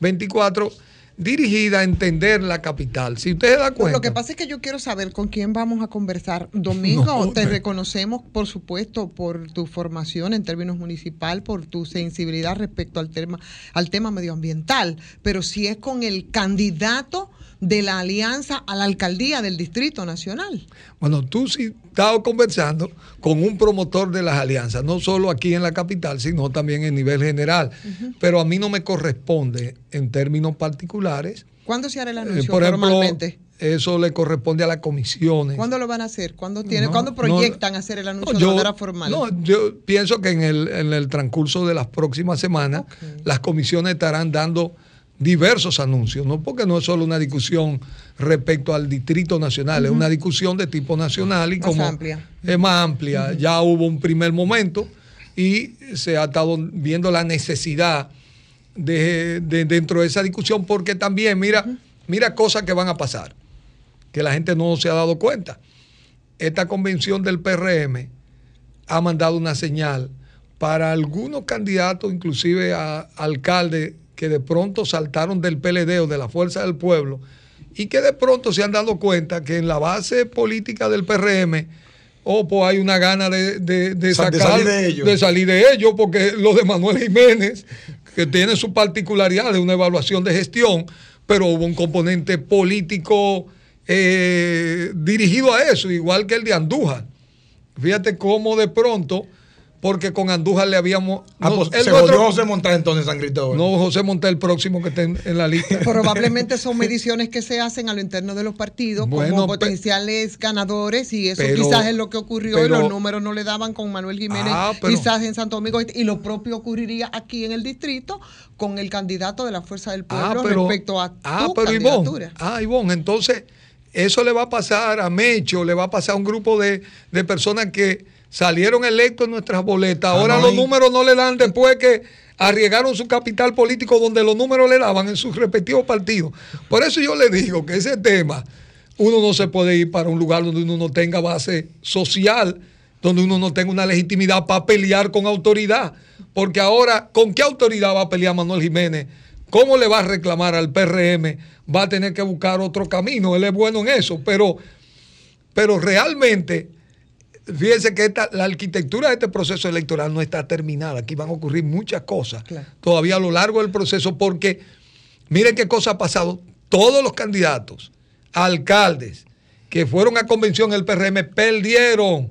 24, dirigida a entender la capital. Si usted se da cuenta. lo que pasa es que yo quiero saber con quién vamos a conversar. Domingo, No, te reconocemos, por supuesto, por tu formación en términos municipal, por tu sensibilidad respecto al tema, al tema medioambiental, pero si es con el candidato de la alianza a la alcaldía del Distrito Nacional. Bueno, tú sí estás conversando con un promotor de las alianzas, no solo aquí en la capital, sino también en nivel general. Pero a mí no me corresponde en términos particulares. ¿Cuándo se hará el Eh, anuncio por ejemplo, formalmente? eso le corresponde a las comisiones. ¿Cuándo lo van a hacer? ¿Cuándo, tiene, No, ¿cuándo no, proyectan hacer el anuncio No, de manera formal? No, yo pienso que en el, en el transcurso de las próximas semanas las comisiones estarán dando diversos anuncios, no porque no es solo una discusión respecto al Distrito Nacional, es una discusión de tipo nacional y Más como amplia. es más amplia. Ya hubo un primer momento y se ha estado viendo la necesidad de, de- dentro de esa discusión, porque también, mira, mira cosas que van a pasar, que la gente no se ha dado cuenta. Esta convención del PRM ha mandado una señal para algunos candidatos, inclusive a alcaldes, que de pronto saltaron del PLD o de la Fuerza del Pueblo y que de pronto se han dado cuenta que en la base política del PRM, oh, pues hay una gana de, de, de Sa- de sacar, salir de ellos. de salir de ellos, porque lo de Manuel Jiménez, que tiene su particularidad de una evaluación de gestión, pero hubo un componente político eh, dirigido a eso, igual que el de Andújar. Fíjate cómo de pronto porque con Andújar le habíamos. Ah, no, pues, el se José Montal entonces en San Cristóbal. No, José Montel, el próximo que esté en, en la lista. Probablemente son mediciones que se hacen a lo interno de los partidos Bueno, como pe- potenciales ganadores y eso pero- quizás es lo que ocurrió y los números no le daban con Manuel Jiménez Ah, pero- quizás en Santo Domingo y lo propio ocurriría aquí en el distrito con el candidato de la Fuerza del Pueblo respecto a ah, tu pero candidatura. Ivonne, ah, Ivonne, entonces eso le va a pasar a Mecho, le va a pasar a un grupo de, de personas que salieron electos en nuestras boletas. Ahora Ah, no, los números no le dan después que arriesgaron su capital político donde los números le daban en sus respectivos partidos. Por eso yo le digo que ese tema, uno no se puede ir para un lugar donde uno no tenga base social, donde uno no tenga una legitimidad para pelear con autoridad. Porque ahora, ¿con qué autoridad va a pelear Manuel Jiménez? ¿Cómo le va a reclamar al PRM? Va a tener que buscar otro camino. Él es bueno en eso, pero, pero realmente, fíjense que esta, la arquitectura de este proceso electoral no está terminada. Aquí van a ocurrir muchas cosas todavía a lo largo del proceso, porque miren qué cosa ha pasado. Todos los candidatos, alcaldes que fueron a convención del PRM, perdieron.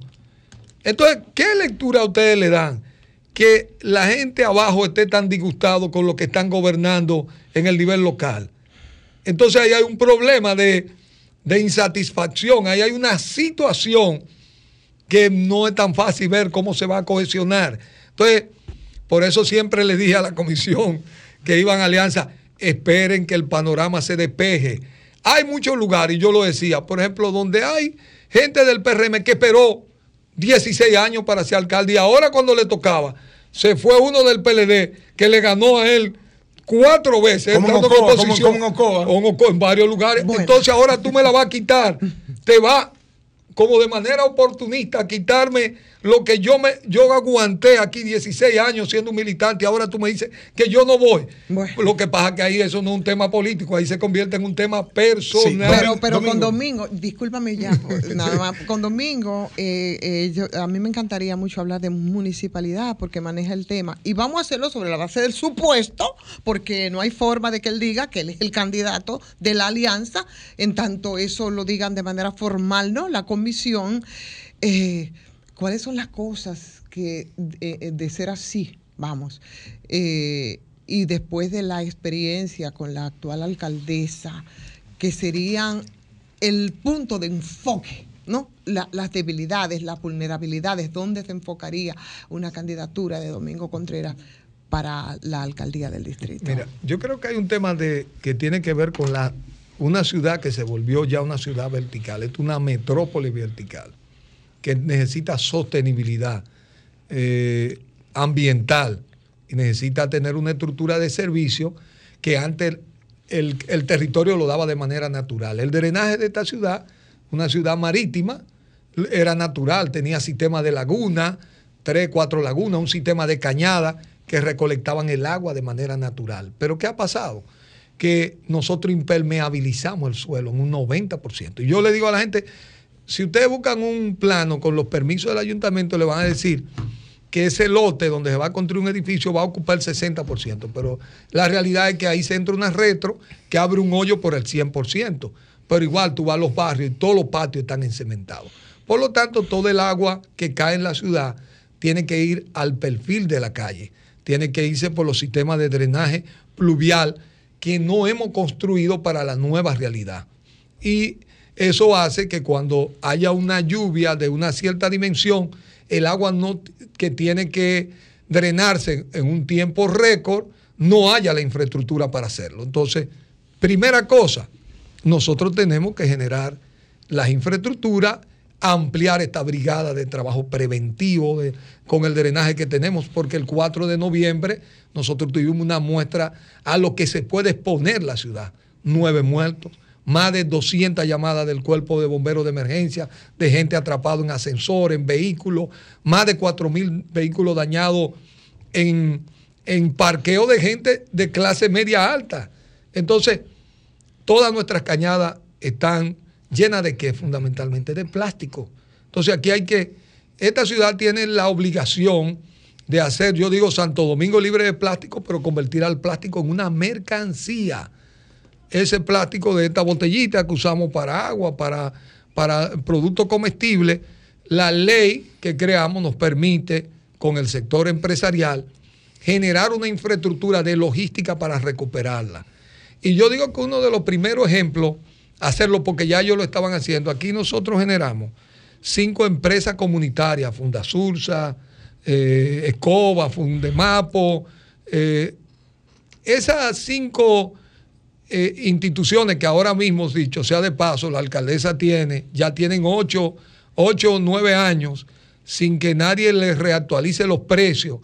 Entonces, ¿qué lectura ustedes le dan? Que la gente abajo esté tan disgustado con lo que están gobernando en el nivel local. Entonces ahí hay un problema de, de insatisfacción, ahí hay una situación que no es tan fácil ver cómo se va a cohesionar. Entonces, por eso siempre le dije a la comisión que iban a alianza, esperen que el panorama se despeje. Hay muchos lugares, y yo lo decía, por ejemplo, donde hay gente del PRM que esperó 16 años para ser alcalde y ahora cuando le tocaba, se fue uno del PLD que le ganó a él cuatro veces. Como en entrando Ocoa, como- oposición. como en Ocoa. O en Ocoa, en varios lugares. Entonces ahora tú me la vas a quitar. Te va como de manera oportunista quitarme lo que yo me yo aguanté aquí 16 años siendo un militante y ahora tú me dices que yo no voy. Lo que pasa es que ahí eso no es un tema político, ahí se convierte en un tema personal. Pero, pero con Domingo, discúlpame ya, nada más, con Domingo, eh, eh, yo- a mí me encantaría mucho hablar de municipalidad porque maneja el tema. Y vamos a hacerlo sobre la base del supuesto, porque no hay forma de que él diga que él es el candidato de la alianza, en tanto eso lo digan de manera formal, ¿no? La comisión. eh, ¿Cuáles son las cosas que, eh, eh, de ser así, vamos, eh, y después de la experiencia con la actual alcaldesa, que serían el punto de enfoque, ¿no? La- las debilidades, las vulnerabilidades, dónde se enfocaría una candidatura de Domingo Contreras para la alcaldía del distrito. Mira, yo creo que hay un tema de que tiene que ver con la una ciudad que se volvió ya una ciudad vertical, es una metrópoli vertical que necesita sostenibilidad eh, ambiental y necesita tener una estructura de servicio que antes el, el territorio lo daba de manera natural. El drenaje de esta ciudad, una ciudad marítima, era natural, tenía sistema de laguna, tres, cuatro lagunas, un sistema de cañada que recolectaban el agua de manera natural. Pero ¿qué ha pasado? Que nosotros impermeabilizamos el suelo en un 90%. Y yo le digo a la gente, si ustedes buscan un plano con los permisos del ayuntamiento, le van a decir que ese lote donde se va a construir un edificio va a ocupar el 60%, pero la realidad es que ahí se entra una retro que abre un hoyo por el 100%, pero igual tú vas a los barrios y todos los patios están encementados. Por lo tanto, todo el agua que cae en la ciudad tiene que ir al perfil de la calle, tiene que irse por los sistemas de drenaje pluvial que no hemos construido para la nueva realidad. Y eso hace que cuando haya una lluvia de una cierta dimensión, el agua no, que tiene que drenarse en un tiempo récord, no haya la infraestructura para hacerlo. Entonces, primera cosa, nosotros tenemos que generar las infraestructuras, ampliar esta brigada de trabajo preventivo de- con el drenaje que tenemos, porque el 4 de noviembre nosotros tuvimos una muestra a lo que se puede exponer la ciudad. Nueve muertos, más de 200 llamadas del cuerpo de bomberos de emergencia, de gente atrapada en ascensor, en vehículos, más de 4 mil vehículos dañados en, en parqueo de gente de clase media alta. Entonces, todas nuestras cañadas están llenas de qué? Fundamentalmente de plástico. Entonces aquí hay que, esta ciudad tiene la obligación de hacer, yo digo Santo Domingo libre de plástico, pero convertir al plástico en una mercancía. Ese plástico de esta botellita que usamos para agua, para, para productos comestibles, la ley que creamos nos permite con el sector empresarial, generar una infraestructura de logística para recuperarla. Y yo digo que uno de los primeros ejemplos, hacerlo porque ya ellos lo estaban haciendo, aquí nosotros generamos cinco empresas comunitarias, Fundasursa, eh, Escoba, Fundemapo, eh, esas cinco eh, instituciones que ahora mismo, dicho sea de paso, la alcaldesa tiene, ya tienen ocho, ocho o nueve años sin que nadie les reactualice los precios,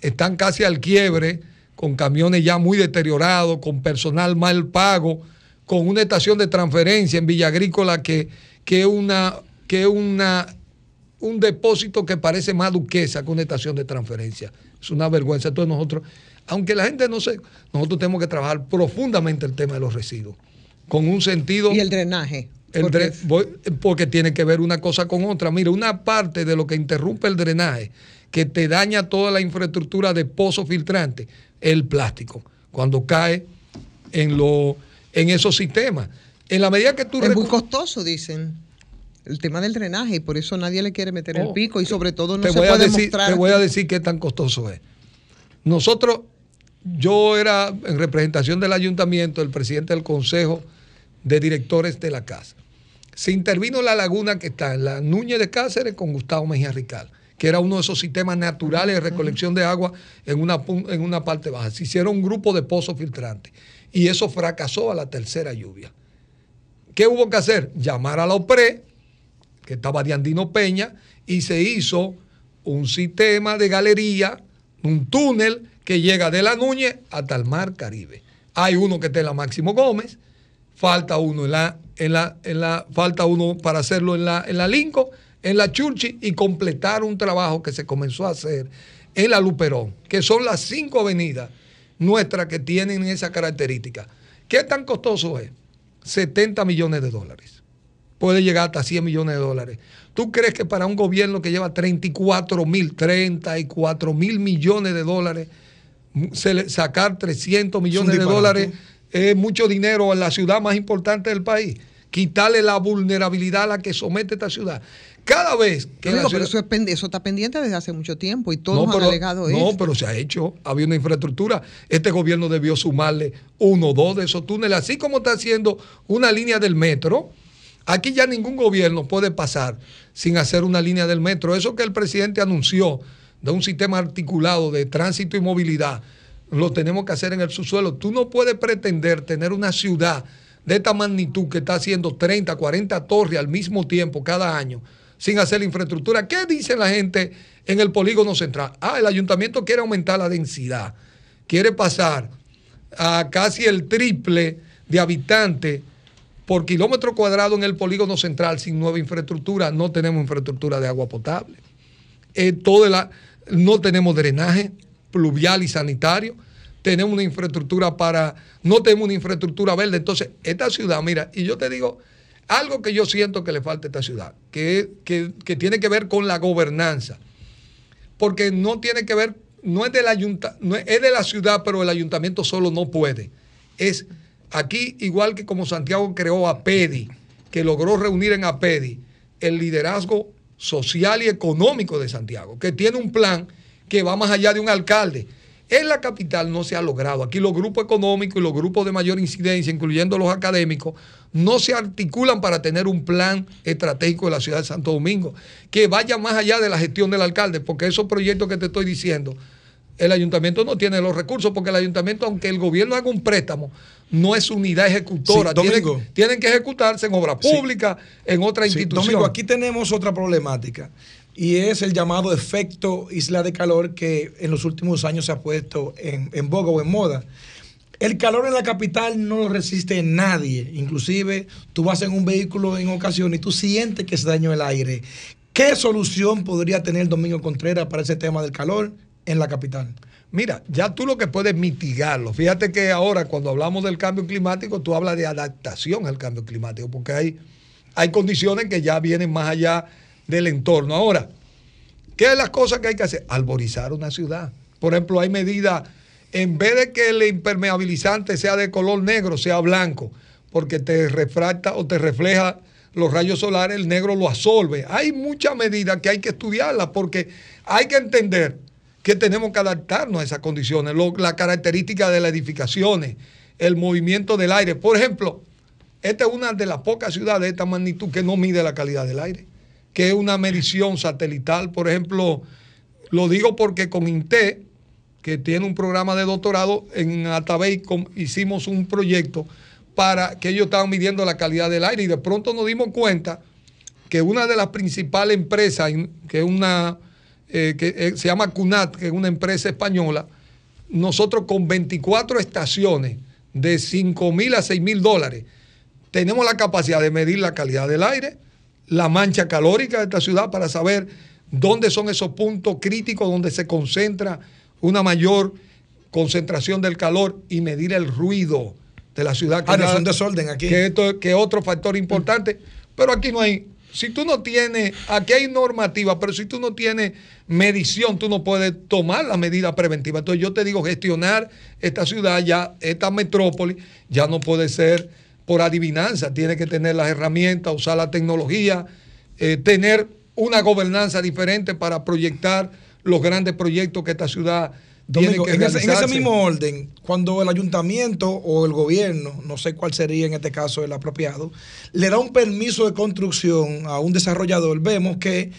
están casi al quiebre, con camiones ya muy deteriorados, con personal mal pago, con una estación de transferencia en Villa Agrícola que, que una, que una, un depósito que parece más duquesa que una estación de transferencia. Es una vergüenza. Entonces nosotros, aunque la gente no se, nosotros tenemos que trabajar profundamente el tema de los residuos, con un sentido... Y el drenaje. El Porque- voy- porque tiene que ver una cosa con otra. Mira, una parte de lo que interrumpe el drenaje, que te daña toda la infraestructura de pozo filtrante, el plástico. Cuando cae en, lo, en esos sistemas. En la medida que tú... Es muy costoso, dicen. El tema del drenaje, y por eso nadie le quiere meter el Oh, pico, y sobre todo no te, se voy a puede decir, mostrar. te voy a decir qué tan costoso es. Nosotros, yo era en representación del ayuntamiento, el presidente del consejo de directores de la casa. Se intervino la laguna que está en la Núñez de Cáceres con Gustavo Mejía Rical, que era uno de esos sistemas naturales de recolección de agua en una, en una parte baja. Se hicieron un grupo de pozos filtrantes y eso fracasó a la tercera lluvia. ¿Qué hubo que hacer? Llamar a la OPRE, que estaba de Andino Peña, y se hizo un sistema de galería, un túnel que llega de la Núñez hasta el Mar Caribe. Hay uno que está en la Máximo Gómez, falta uno en la, en la, en la, falta uno para hacerlo en la, en la Lincoln, en la Churchi y completar un trabajo que se comenzó a hacer en la Luperón, que son las cinco avenidas nuestras que tienen esa característica. ¿Qué tan costoso es? 70 millones de dólares. Puede llegar hasta 100 millones de dólares. ¿Tú crees que para un gobierno que lleva 34 mil, 34 mil millones de dólares, sacar 300 millones de dólares es mucho dinero en la ciudad más importante del país? Quitarle la vulnerabilidad a la que somete esta ciudad. Cada vez que Digo, pero eso, es eso está pendiente desde hace mucho tiempo y todos no, han pero, alegado no, esto. pero se ha hecho. Había una infraestructura. Este gobierno debió sumarle uno o dos de esos túneles, así como está haciendo una línea del metro. Aquí ya ningún gobierno puede pasar sin hacer una línea del metro. Eso que el presidente anunció de un sistema articulado de tránsito y movilidad, lo tenemos que hacer en el subsuelo. Tú no puedes pretender tener una ciudad de esta magnitud que está haciendo 30, 40 torres al mismo tiempo cada año sin hacer la infraestructura. ¿Qué dice la gente en el polígono central? Ah, el ayuntamiento quiere aumentar la densidad, quiere pasar a casi el triple de habitantes por kilómetro cuadrado en el polígono central sin nueva infraestructura. No tenemos infraestructura de agua potable. Toda la- no tenemos drenaje pluvial y sanitario. Tenemos una infraestructura para. No tenemos una infraestructura verde. Entonces, esta ciudad, mira, y yo te digo, algo que yo siento que le falta a esta ciudad, que, que- que tiene que ver con la gobernanza. Porque no tiene que ver, no es del ayunta, no es, es de la ciudad, pero el ayuntamiento solo no puede. Es aquí, igual que como Santiago creó a PEDI, que logró reunir en APEDI el liderazgo social y económico de Santiago, que tiene un plan que va más allá de un alcalde. En la capital no se ha logrado. Aquí los grupos económicos y los grupos de mayor incidencia, incluyendo los académicos, no se articulan para tener un plan estratégico de la ciudad de Santo Domingo, que vaya más allá de la gestión del alcalde, porque esos proyectos que te estoy diciendo, el ayuntamiento no tiene los recursos, porque el ayuntamiento, aunque el gobierno haga un préstamo, no es unidad ejecutora. Sí, Domingo. tienen que ejecutarse en obra Sí. pública, en otra Sí, institución. Domingo, aquí tenemos otra problemática y es el llamado efecto isla de calor que en los últimos años se ha puesto en, en boga o en moda. El calor en la capital no lo resiste nadie. Inclusive tú vas en un vehículo en ocasión y tú sientes que se dañó el aire. ¿Qué solución podría tener Domingo Contreras para ese tema del calor en la capital? Mira, ya tú lo que puedes mitigarlo. Fíjate que ahora cuando hablamos del cambio climático, tú hablas de adaptación al cambio climático, porque hay, hay condiciones que ya vienen más allá del entorno. Ahora, ¿qué es las cosas que hay que hacer? Alborizar una ciudad. Por ejemplo, hay medidas, en vez de que el impermeabilizante sea de color negro, sea blanco, porque te refracta o te refleja los rayos solares, el negro lo absorbe. Hay muchas medidas que hay que estudiarlas porque hay que entender que tenemos que adaptarnos a esas condiciones, la característica de las edificaciones, el movimiento del aire. Por ejemplo, esta es una de las pocas ciudades de esta magnitud que no mide la calidad del aire, que es una medición satelital. Por ejemplo, lo digo porque con INTE, que tiene un programa de doctorado, en Atabey hicimos un proyecto para que ellos estaban midiendo la calidad del aire y de pronto nos dimos cuenta que una de las principales empresas, que es una eh, que eh, se llama CUNAT, que es una empresa española, nosotros con 24 estaciones de 5 mil a 6 mil dólares, tenemos la capacidad de medir la calidad del aire, la mancha calórica de esta ciudad para saber dónde son esos puntos críticos donde se concentra una mayor concentración del calor y medir el ruido de la ciudad. Ah, no, es un desorden aquí. Que, esto, que otro factor importante. Pero aquí no hay, si tú no tienes, aquí hay normativa, pero si tú no tienes medición, tú no puedes tomar la medida preventiva. Entonces yo te digo, gestionar esta ciudad ya, esta metrópoli, ya no puede ser por adivinanza, tiene que tener las herramientas, usar la tecnología, eh, tener una gobernanza diferente para proyectar los grandes proyectos que esta ciudad Domingo, en, ese, en ese realizarse. mismo orden, cuando el ayuntamiento o el gobierno, no sé cuál sería en este caso el apropiado, le da un permiso de construcción a un desarrollador, vemos que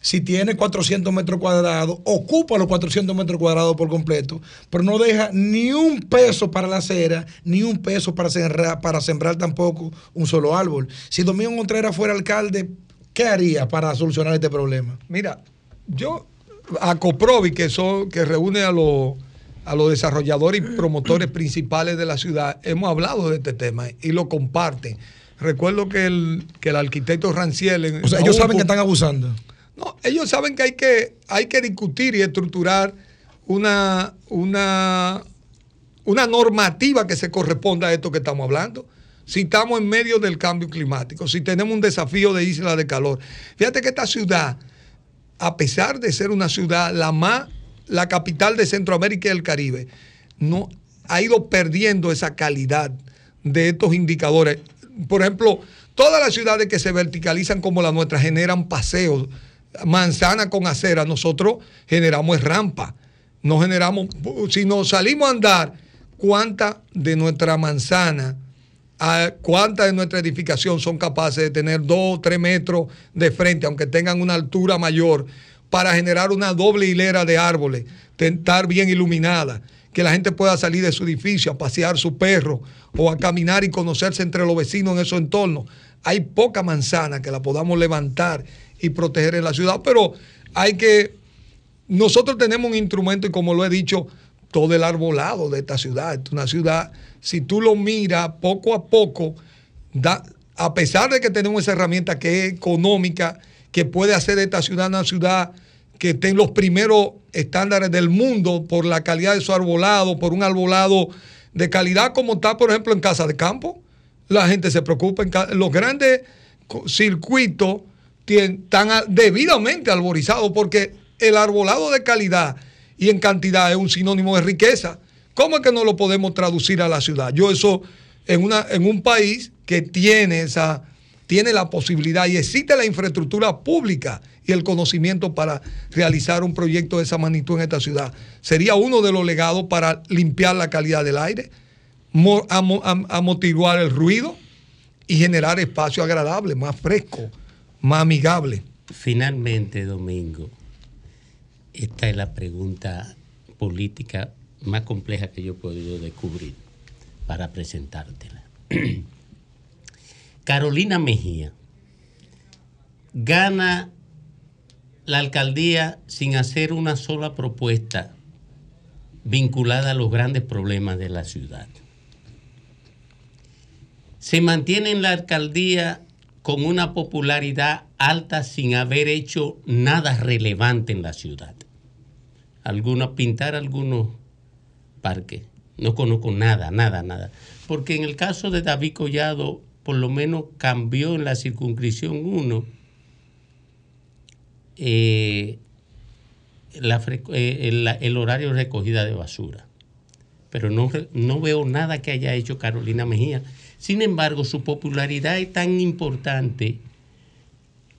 si tiene 400 metros cuadrados, ocupa los 400 metros cuadrados por completo, pero no deja ni un peso para la acera, ni un peso para sembrar, para sembrar tampoco un solo árbol. Si Domingo Contreras fuera alcalde, ¿qué haría para solucionar este problema? Mira, yo a Coprovi, que, son, que reúne a los, a los desarrolladores y promotores principales de la ciudad, hemos hablado de este tema y lo comparten. Recuerdo que el, que el arquitecto Ranciel... O sea, ellos saben que están abusando. No, ellos saben que hay que, hay que discutir y estructurar una, una, una normativa que se corresponda a esto que estamos hablando. Si estamos en medio del cambio climático, si tenemos un desafío de isla de calor. Fíjate que esta ciudad, a pesar de ser una ciudad la más, la capital de Centroamérica y el Caribe, no ha ido perdiendo esa calidad de estos indicadores. Por ejemplo, todas las ciudades que se verticalizan como la nuestra generan paseos, manzana con acera. Nosotros generamos rampa. No generamos, si nos salimos a andar, ¿cuántas de nuestra manzana, cuántas de nuestra edificación son capaces de tener dos o tres metros de frente, aunque tengan una altura mayor, para generar una doble hilera de árboles, estar bien iluminada, que la gente pueda salir de su edificio a pasear su perro o a caminar y conocerse entre los vecinos en esos entornos. Hay poca manzana que la podamos levantar y proteger en la ciudad, pero hay que nosotros tenemos un instrumento y como lo he dicho, todo el arbolado de esta ciudad. Es una ciudad, si tú lo miras poco a poco, da- a pesar de que tenemos esa herramienta que es económica, que puede hacer de esta ciudad una ciudad que esté en los primeros estándares del mundo por la calidad de su arbolado, por un arbolado de calidad como está, por ejemplo, en Casa de Campo. La gente se preocupa. En los grandes circuitos están debidamente arborizados porque el arbolado de calidad y en cantidad es un sinónimo de riqueza. ¿Cómo es que no lo podemos traducir a la ciudad? Yo eso en, una, en un país que tiene esa tiene la posibilidad y existe la infraestructura pública y el conocimiento para realizar un proyecto de esa magnitud en esta ciudad. Sería uno de los legados para limpiar la calidad del aire, mo- amo- am- amortiguar el ruido y generar espacio agradable, más fresco, más amigable. Finalmente, Domingo, esta es la pregunta política más compleja que yo he podido descubrir para presentártela. Carolina Mejía gana la alcaldía sin hacer una sola propuesta vinculada a los grandes problemas de la ciudad. Se mantiene en la alcaldía con una popularidad alta sin haber hecho nada relevante en la ciudad. Algunos pintar algunos parques. No conozco nada, nada, nada. Porque en el caso de David Collado, por lo menos cambió en la circunscripción 1 eh, eh, el, el horario de recogida de basura. pero no, no veo nada que haya hecho Carolina Mejía. Sin embargo, su popularidad es tan importante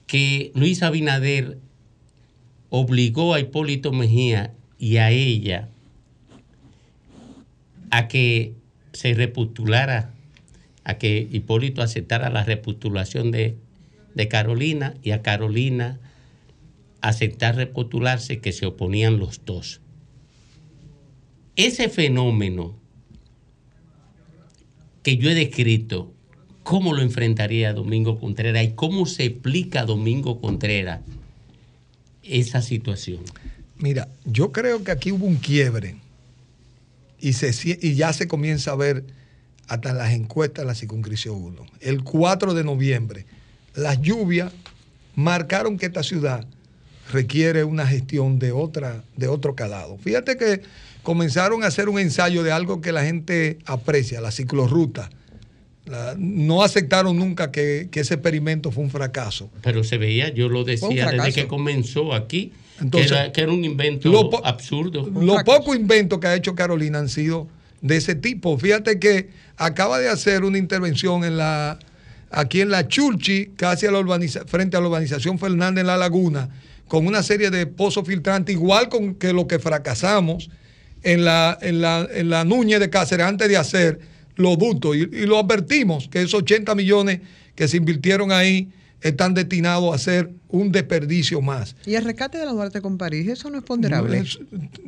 que Luis Abinader obligó a Hipólito Mejía y a ella a que se repostulara, a que Hipólito aceptara la repostulación de, de Carolina y a Carolina aceptar repostularse que se oponían los dos. Ese fenómeno que yo he descrito, ¿cómo lo enfrentaría Domingo Contreras y cómo se explica Domingo Contreras esa situación? Mira, yo creo que aquí hubo un quiebre y, se, y ya se comienza a ver hasta las encuestas de la circunscripción 1. El 4 de noviembre, las lluvias marcaron que esta ciudad requiere una gestión de, otra, de otro calado. Fíjate que comenzaron a hacer un ensayo de algo que la gente aprecia, la ciclorruta. La- no aceptaron nunca que, que ese experimento fue un fracaso. Pero se veía, yo lo decía desde que comenzó aquí, Entonces, que, era, que era un invento lo absurdo. Los pocos inventos que ha hecho Carolina han sido de ese tipo. Fíjate que acaba de hacer una intervención en la aquí en la Chulchi, casi a la urbaniza- frente a la urbanización Fernández en La Laguna, con una serie de pozos filtrantes, igual con que lo que fracasamos en la, en la, en la Núñez de Cáceres antes de hacer los ductos. Y, y lo advertimos, que esos 80 millones que se invirtieron ahí están destinados a hacer un desperdicio más. Y el rescate de la Duarte con París, eso no es ponderable. No, es-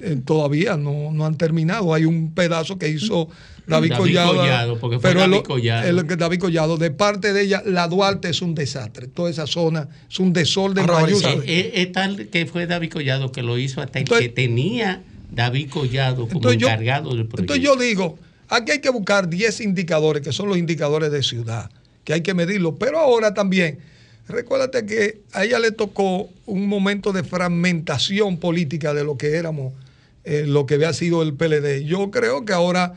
eh, todavía no, no han terminado. Hay un pedazo que hizo David, David Collado. Collado, porque fue pero David Collado. el que David Collado, de parte de ella, la Duarte es un desastre. Toda esa zona es un desorden mayúsculo. Es, es- es tal que fue David Collado que lo hizo hasta el Entonces- que tenía David Collado como Entonces yo- encargado del proyecto. Entonces yo digo, aquí hay que buscar 10 indicadores, que son los indicadores de ciudad, que hay que medirlos. Pero ahora también, recuérdate que a ella le tocó un momento de fragmentación política de lo que éramos, eh, lo que había sido el PLD. Yo creo que ahora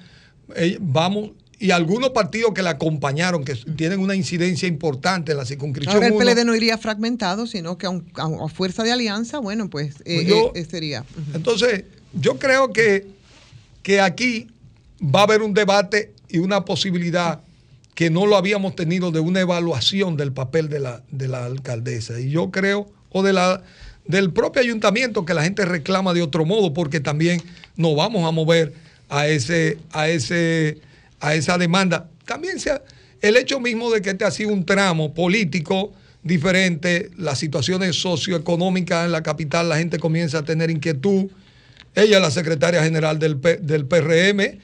eh, vamos, y algunos partidos que la acompañaron, que tienen una incidencia importante en la circunscripción. Ahora el uno, PLD no iría fragmentado, sino que a, un- a- a fuerza de alianza, bueno, pues eh, Pues yo- eh, eh, sería. Entonces, yo creo que, que aquí va a haber un debate y una posibilidad que no lo habíamos tenido de una evaluación del papel de la, de la alcaldesa. Y yo creo, o de la, del propio ayuntamiento, que la gente reclama de otro modo, porque también nos vamos a mover a, ese, a, ese, a esa demanda. También sea el hecho mismo de que este ha sido un tramo político diferente, las situaciones socioeconómicas en la capital, la gente comienza a tener inquietud. Ella es la secretaria general del, P- del PRM,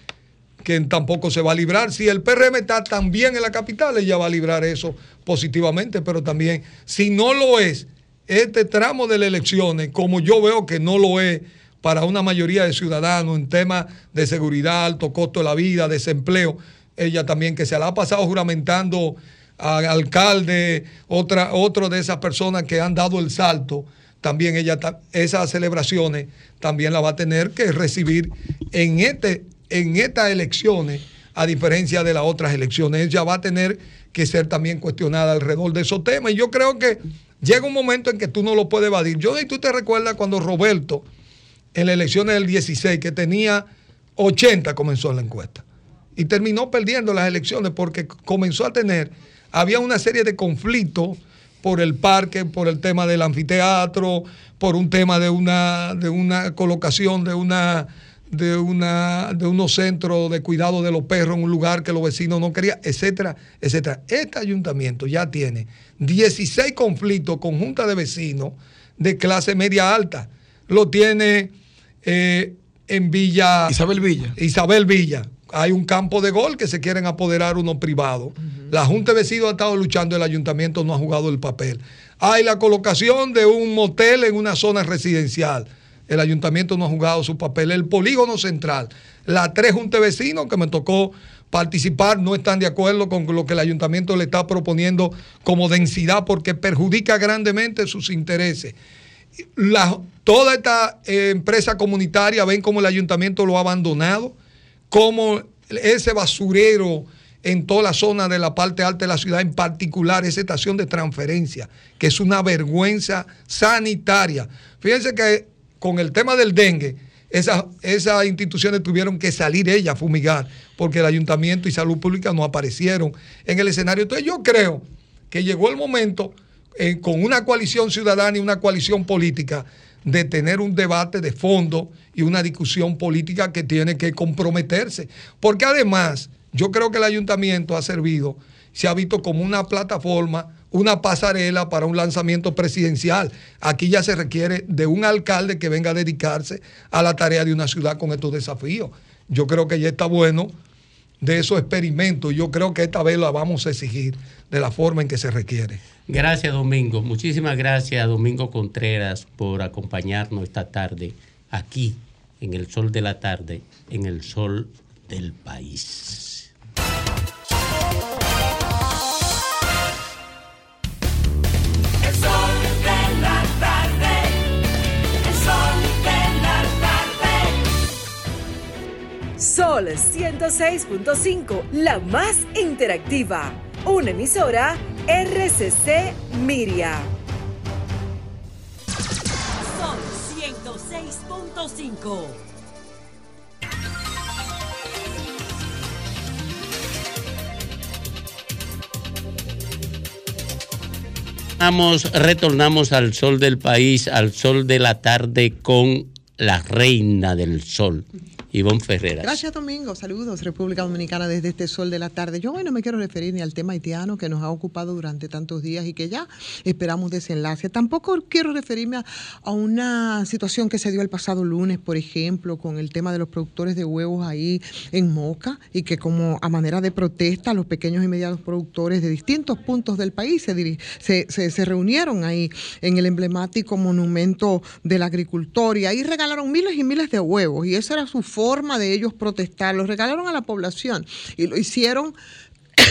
que tampoco se va a librar. Si el PRM está tan bien en la capital, ella va a librar eso positivamente, pero también, si no lo es, este tramo de las elecciones, como yo veo que no lo es para una mayoría de ciudadanos en temas de seguridad, alto costo de la vida, desempleo, ella también que se la ha pasado juramentando a alcalde, otra, otro de esas personas que han dado el salto, también ella, esas celebraciones también la va a tener que recibir en, este, en estas elecciones, a diferencia de las otras elecciones. Ella va a tener que ser también cuestionada alrededor de esos temas. Y yo creo que llega un momento en que tú no lo puedes evadir. Yo, y tú te recuerdas cuando Roberto, en las elecciones del 16, que tenía 80, comenzó la encuesta y terminó perdiendo las elecciones porque comenzó a tener, había una serie de conflictos por el parque, por el tema del anfiteatro, por un tema de una, de una colocación de una de una de unos centros de cuidado de los perros en un lugar que los vecinos no querían, etcétera, etcétera. Este ayuntamiento ya tiene 16 conflictos con junta de vecinos de clase media alta. Lo tiene eh, en Villa. Isabel Villa. Isabel Villa. Hay un campo de gol que se quieren apoderar unos privados. La Junta de Vecinos ha estado luchando, el ayuntamiento no ha jugado el papel. Hay la colocación de un motel en una zona residencial. El ayuntamiento no ha jugado su papel. El polígono central. Las tres juntas de vecinos que me tocó participar no están de acuerdo con lo que el ayuntamiento le está proponiendo como densidad porque perjudica grandemente sus intereses la- toda esta eh, empresa comunitaria ven cómo el ayuntamiento lo ha abandonado, cómo ese basurero en toda la zona de la parte alta de la ciudad, en particular esa estación de transferencia, que es una vergüenza sanitaria. Fíjense que con el tema del dengue, Esas, esas instituciones tuvieron que salir ellas a fumigar porque el ayuntamiento y salud pública no aparecieron en el escenario. Entonces yo creo que llegó el momento eh, con una coalición ciudadana y una coalición política de tener un debate de fondo y una discusión política que tiene que comprometerse. Porque además, yo creo que el ayuntamiento ha servido, se ha visto como una plataforma, una pasarela para un lanzamiento presidencial. Aquí ya se requiere de un alcalde que venga a dedicarse a la tarea de una ciudad con estos desafíos. Yo creo que ya está bueno de esos experimentos. Yo creo que esta vez la vamos a exigir de la forma en que se requiere. Gracias, Domingo. Muchísimas gracias, Domingo Contreras, por acompañarnos esta tarde aquí, en el sol de la tarde, en el sol del país. Sol 106.5, la más interactiva. Una emisora RCC Miria. Sol 106.5. Vamos, retornamos al sol del país, al sol de la tarde con la reina del sol, Ivonne Ferreras. Gracias, Domingo. Saludos, República Dominicana, desde este sol de la tarde. Yo hoy no me quiero referir ni al tema haitiano que nos ha ocupado durante tantos días y que ya esperamos desenlace. Tampoco quiero referirme a, una situación que se dio el pasado lunes, por ejemplo, con el tema de los productores de huevos ahí en Moca y que como a manera de protesta los pequeños y medianos productores de distintos puntos del país se, se, se- se reunieron ahí en el emblemático monumento del agricultor y ahí regalaron miles y miles de huevos y esa era su forma de ellos protestar. Los regalaron a la población y lo hicieron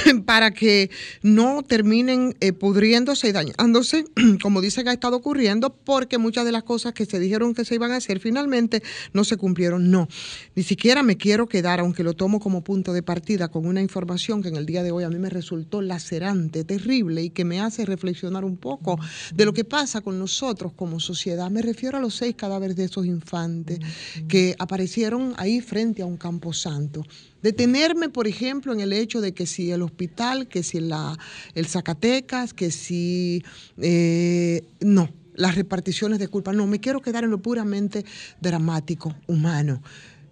para que no terminen eh, pudriéndose y dañándose, como dice que ha estado ocurriendo, porque muchas de las cosas que se dijeron que se iban a hacer finalmente no se cumplieron. No, ni siquiera me quiero quedar, aunque lo tomo como punto de partida, con una información que en el día de hoy a mí me resultó lacerante, terrible y que me hace reflexionar un poco de lo que pasa con nosotros como sociedad. Me refiero a los seis cadáveres de esos infantes que aparecieron ahí frente a un camposanto. Detenerme, por ejemplo, en el hecho de que si el hospital, que si la, el Zacatecas, que si... eh, no, las reparticiones de culpa. No, me quiero quedar en lo puramente dramático, humano.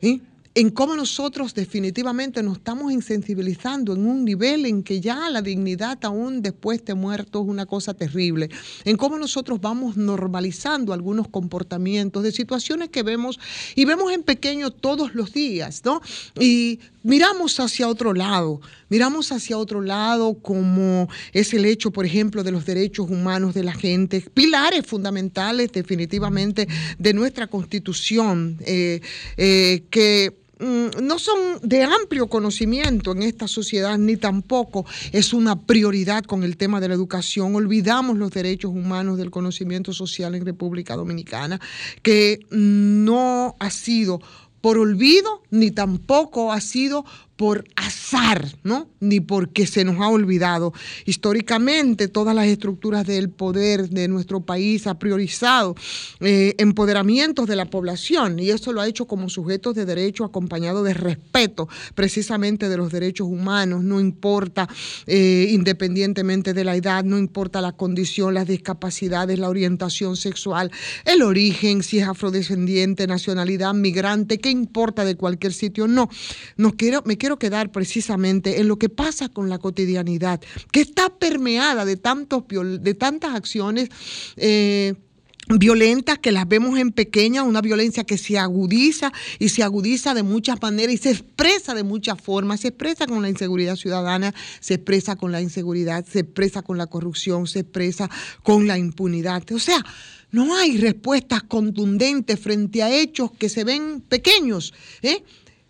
¿sí? En cómo nosotros definitivamente nos estamos insensibilizando en un nivel en que ya la dignidad aún después de muerto es una cosa terrible. En cómo nosotros vamos normalizando algunos comportamientos de situaciones que vemos y vemos en pequeño todos los días, ¿no? Y miramos hacia otro lado, miramos hacia otro lado como es el hecho, por ejemplo, de los derechos humanos de la gente, pilares fundamentales definitivamente de nuestra constitución, eh, eh, que no son de amplio conocimiento en esta sociedad, ni tampoco es una prioridad con el tema de la educación. Olvidamos los derechos humanos del conocimiento social en República Dominicana, que no ha sido por olvido, ni tampoco ha sido por azar, ¿no? Ni porque se nos ha olvidado. Históricamente, todas las estructuras del poder de nuestro país ha priorizado eh, empoderamientos de la población y eso lo ha hecho como sujetos de derecho acompañado de respeto precisamente de los derechos humanos, no importa eh, independientemente de la edad, no importa la condición, las discapacidades, la orientación sexual, el origen, si es afrodescendiente, nacionalidad, migrante, qué importa de cualquier sitio, no. no quiero, me quiero quedar precisamente en lo que pasa con la cotidianidad, que está permeada de, tantos, de tantas acciones. eh, violentas que las vemos en pequeña, una violencia que se agudiza y se agudiza de muchas maneras y se expresa de muchas formas, se expresa con la inseguridad ciudadana, se expresa con la inseguridad, se expresa con la corrupción, se expresa con la impunidad. O sea, no hay respuestas contundentes frente a hechos que se ven pequeños, ¿eh?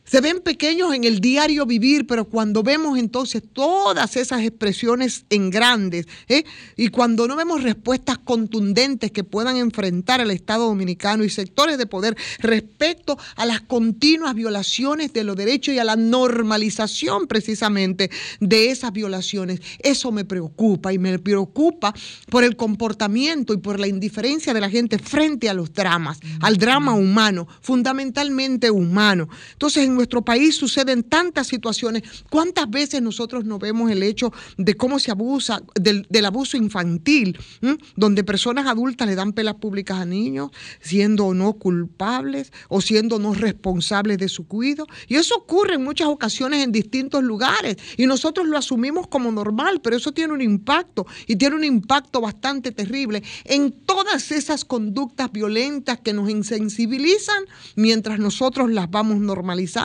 Se ven pequeños en el diario vivir, pero cuando vemos entonces todas esas expresiones en grandes, ¿eh? y cuando no vemos respuestas contundentes que puedan enfrentar al Estado dominicano y sectores de poder respecto a las continuas violaciones de los derechos y a la normalización precisamente de esas violaciones, eso me preocupa y me preocupa por el comportamiento y por la indiferencia de la gente frente a los dramas, al drama humano, fundamentalmente humano. Entonces, en nuestro país suceden tantas situaciones. ¿Cuántas veces nosotros no vemos el hecho de cómo se abusa del, abuso infantil, donde personas adultas le dan pelas públicas a niños, siendo o no culpables o siendo no responsables de su cuidado? Y eso ocurre en muchas ocasiones en distintos lugares y nosotros lo asumimos como normal, pero eso tiene un impacto y tiene un impacto bastante terrible en todas esas conductas violentas que nos insensibilizan mientras nosotros las vamos normalizando.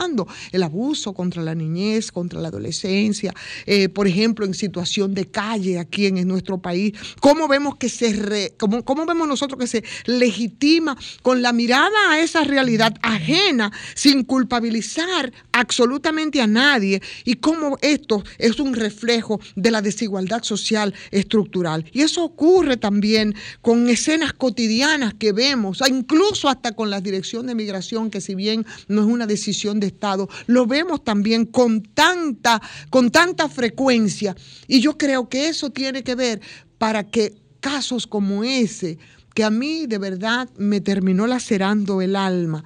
El abuso contra la niñez, contra la adolescencia, eh, por ejemplo, en situación de calle aquí en, nuestro país. ¿Cómo vemos que se re- cómo, cómo vemos nosotros que se legitima con la mirada a esa realidad ajena, sin culpabilizar absolutamente a nadie? Y cómo esto es un reflejo de la desigualdad social estructural. Y eso ocurre también con escenas cotidianas que vemos, incluso hasta con la Dirección de Migración, que si bien no es una decisión de Estado, lo vemos también con tanta, con tanta frecuencia. Y yo creo que eso tiene que ver para que casos como ese, que a mí de verdad me terminó lacerando el alma,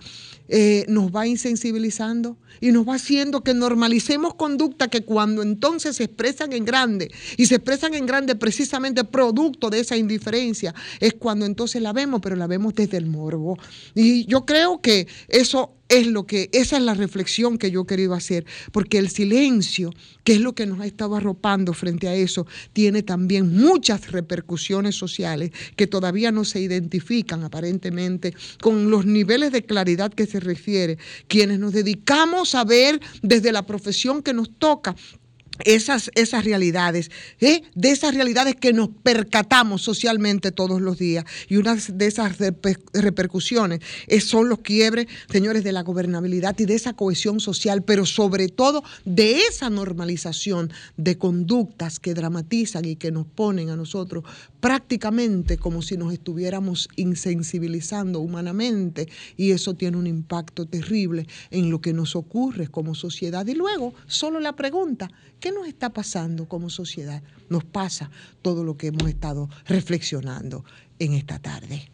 eh, nos va insensibilizando y nos va haciendo que normalicemos conducta que cuando entonces se expresan en grande y se expresan en grande precisamente producto de esa indiferencia, es cuando entonces la vemos, pero la vemos desde el morbo. Y yo creo que eso es lo que, esa es la reflexión que yo he querido hacer, porque el silencio, que es lo que nos ha estado arropando frente a eso, tiene también muchas repercusiones sociales que todavía no se identifican aparentemente con los niveles de claridad que se refiere, quienes nos dedicamos a ver desde la profesión que nos toca esas, esas realidades, ¿eh? de esas realidades que nos percatamos socialmente todos los días. Y una de esas reper- repercusiones es- son los quiebres, señores, de la gobernabilidad y de esa cohesión social, pero sobre todo de esa normalización de conductas que dramatizan y que nos ponen a nosotros prácticamente como si nos estuviéramos insensibilizando humanamente y eso tiene un impacto terrible en lo que nos ocurre como sociedad. Y luego, solo la pregunta, ¿qué nos está pasando como sociedad? Nos pasa todo lo que hemos estado reflexionando en esta tarde.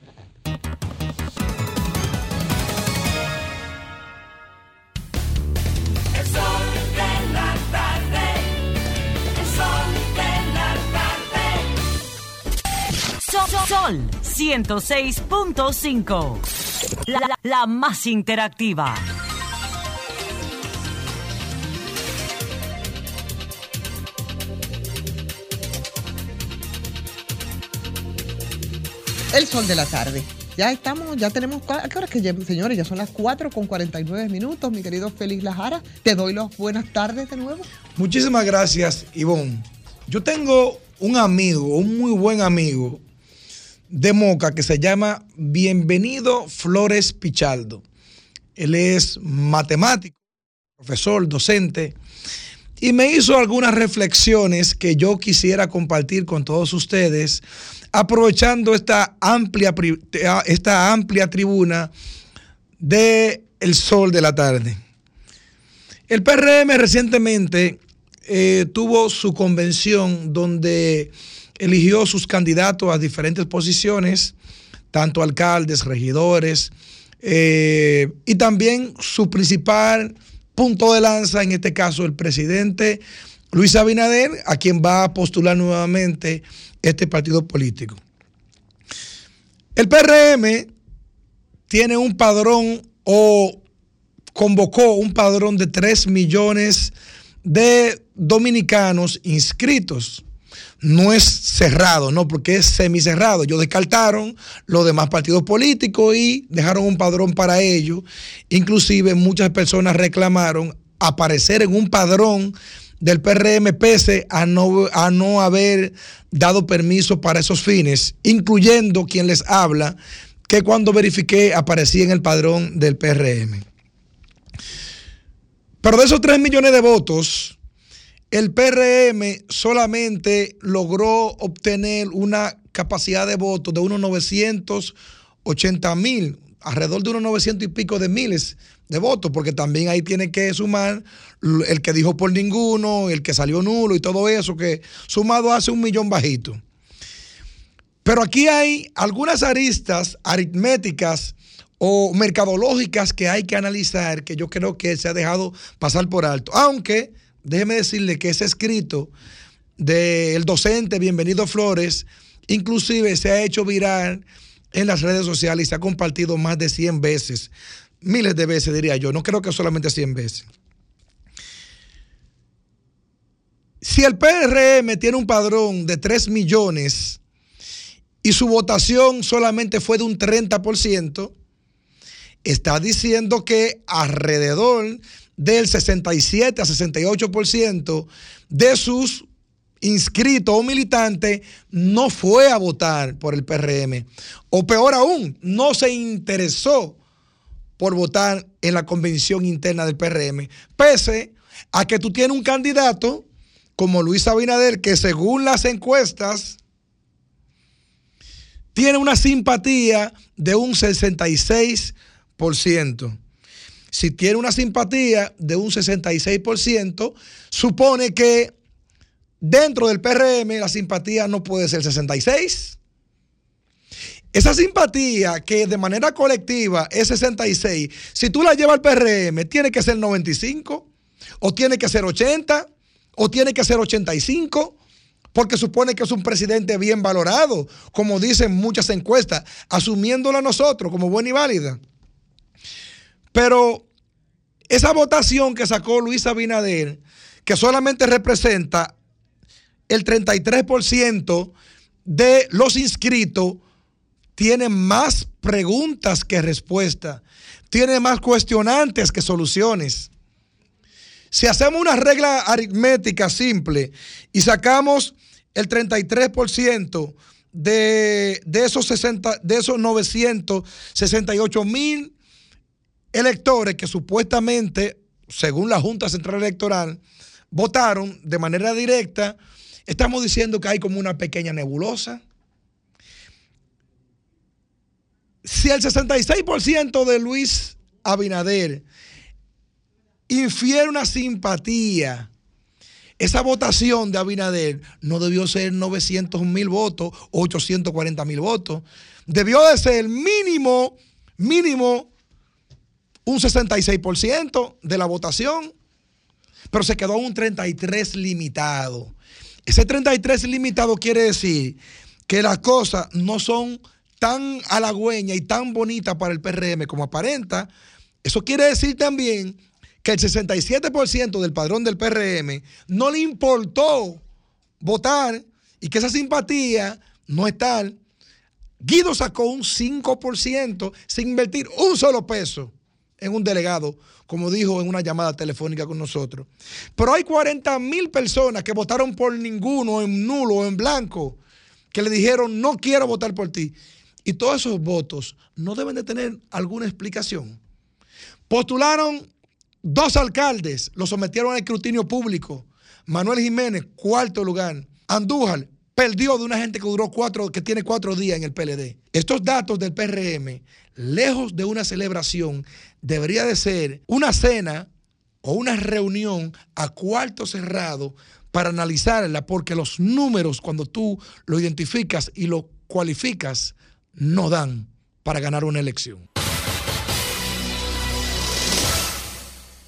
El sol de la tarde. El sol de la tarde. Sol, Sol 106.5. La, la- la más interactiva. El sol de la tarde. Ya estamos, ya tenemos, cua- ¿a qué hora es que señores? Ya son las 4 con 49 minutos, mi querido Félix Lajara. Te doy las buenas tardes de nuevo. Muchísimas gracias, Ivonne. Yo tengo un amigo, un muy buen amigo de Moca que se llama Bienvenido Flores Pichaldo. Él es matemático, profesor, docente, y me hizo algunas reflexiones que yo quisiera compartir con todos ustedes, aprovechando esta amplia, esta amplia tribuna de El Sol de la Tarde. El PRM recientemente eh, tuvo su convención donde eligió sus candidatos a diferentes posiciones, tanto alcaldes, regidores, eh, y también su principal punto de lanza, en este caso el presidente Luis Abinader, a quien va a postular nuevamente este partido político. El PRM tiene un padrón o convocó un padrón de 3 millones de dominicanos inscritos. No es cerrado, no, porque es semicerrado. Ellos descartaron los demás partidos políticos y dejaron un padrón para ellos. Inclusive muchas personas reclamaron aparecer en un padrón del PRM pese a no, a no haber dado permiso para esos fines, incluyendo quien les habla, que cuando verifiqué aparecía en el padrón del PRM. Pero de esos 3 millones de votos, el PRM solamente logró obtener una capacidad de votos de unos 980 mil, alrededor de unos 900 y pico de miles de votos, porque también ahí tiene que sumar el que dijo por ninguno, el que salió nulo y todo eso, que sumado hace un millón bajito. Pero aquí hay algunas aristas aritméticas o mercadológicas que hay que analizar que yo creo que se ha dejado pasar por alto. Aunque, déjeme decirle que ese escrito del docente Bienvenido Flores, inclusive se ha hecho viral en las redes sociales y se ha compartido más de 100 veces, miles de veces diría yo, no creo que solamente 100 veces. Si el PRM tiene un padrón de 3 millones y su votación solamente fue de un 30%, está diciendo que alrededor del 67 a 68% de sus inscritos o militantes no fue a votar por el PRM. O peor aún, no se interesó por votar en la convención interna del PRM, pese a que tú tienes un candidato como Luis Abinader, que según las encuestas tiene una simpatía de un 66%. Si tiene una simpatía de un 66%, supone que dentro del PRM la simpatía no puede ser 66. Esa simpatía que de manera colectiva es 66, si tú la llevas al PRM, tiene que ser 95, o tiene que ser 80, o tiene que ser 85, porque supone que es un presidente bien valorado, como dicen muchas encuestas, asumiéndola nosotros como buena y válida. Pero esa votación que sacó Luis Abinader, que solamente representa el 33% de los inscritos, tiene más preguntas que respuestas, tiene más cuestionantes que soluciones. Si hacemos una regla aritmética simple y sacamos el 33% de, de, esos 60, de esos 968 mil electores que supuestamente, según la Junta Central Electoral, votaron de manera directa, estamos diciendo que hay como una pequeña nebulosa. Si el 66% de Luis Abinader infiere una simpatía, esa votación de Abinader no debió ser 900 mil votos o 840 mil votos. Debió de ser mínimo, mínimo un 66% de la votación, pero se quedó un 33 limitado. Ese 33 limitado quiere decir que las cosas no son tan halagüeñas y tan bonitas para el PRM como aparenta. Eso quiere decir también que el 67% del padrón del PRM no le importó votar y que esa simpatía no es tal. Guido sacó un 5% sin invertir un solo peso en un delegado, como dijo en una llamada telefónica con nosotros. Pero hay 40 mil personas que votaron por ninguno, en nulo o en blanco, que le dijeron, no quiero votar por ti. Y todos esos votos no deben de tener alguna explicación. Postularon dos alcaldes, los sometieron al escrutinio público. Manuel Jiménez, cuarto lugar. Andújar, perdió de una gente que duró cuatro, que tiene cuatro días en el PLD. Estos datos del PRM, lejos de una celebración, debería de ser una cena o una reunión a cuarto cerrado para analizarla, porque los números, cuando tú lo identificas y lo cualificas, no dan para ganar una elección.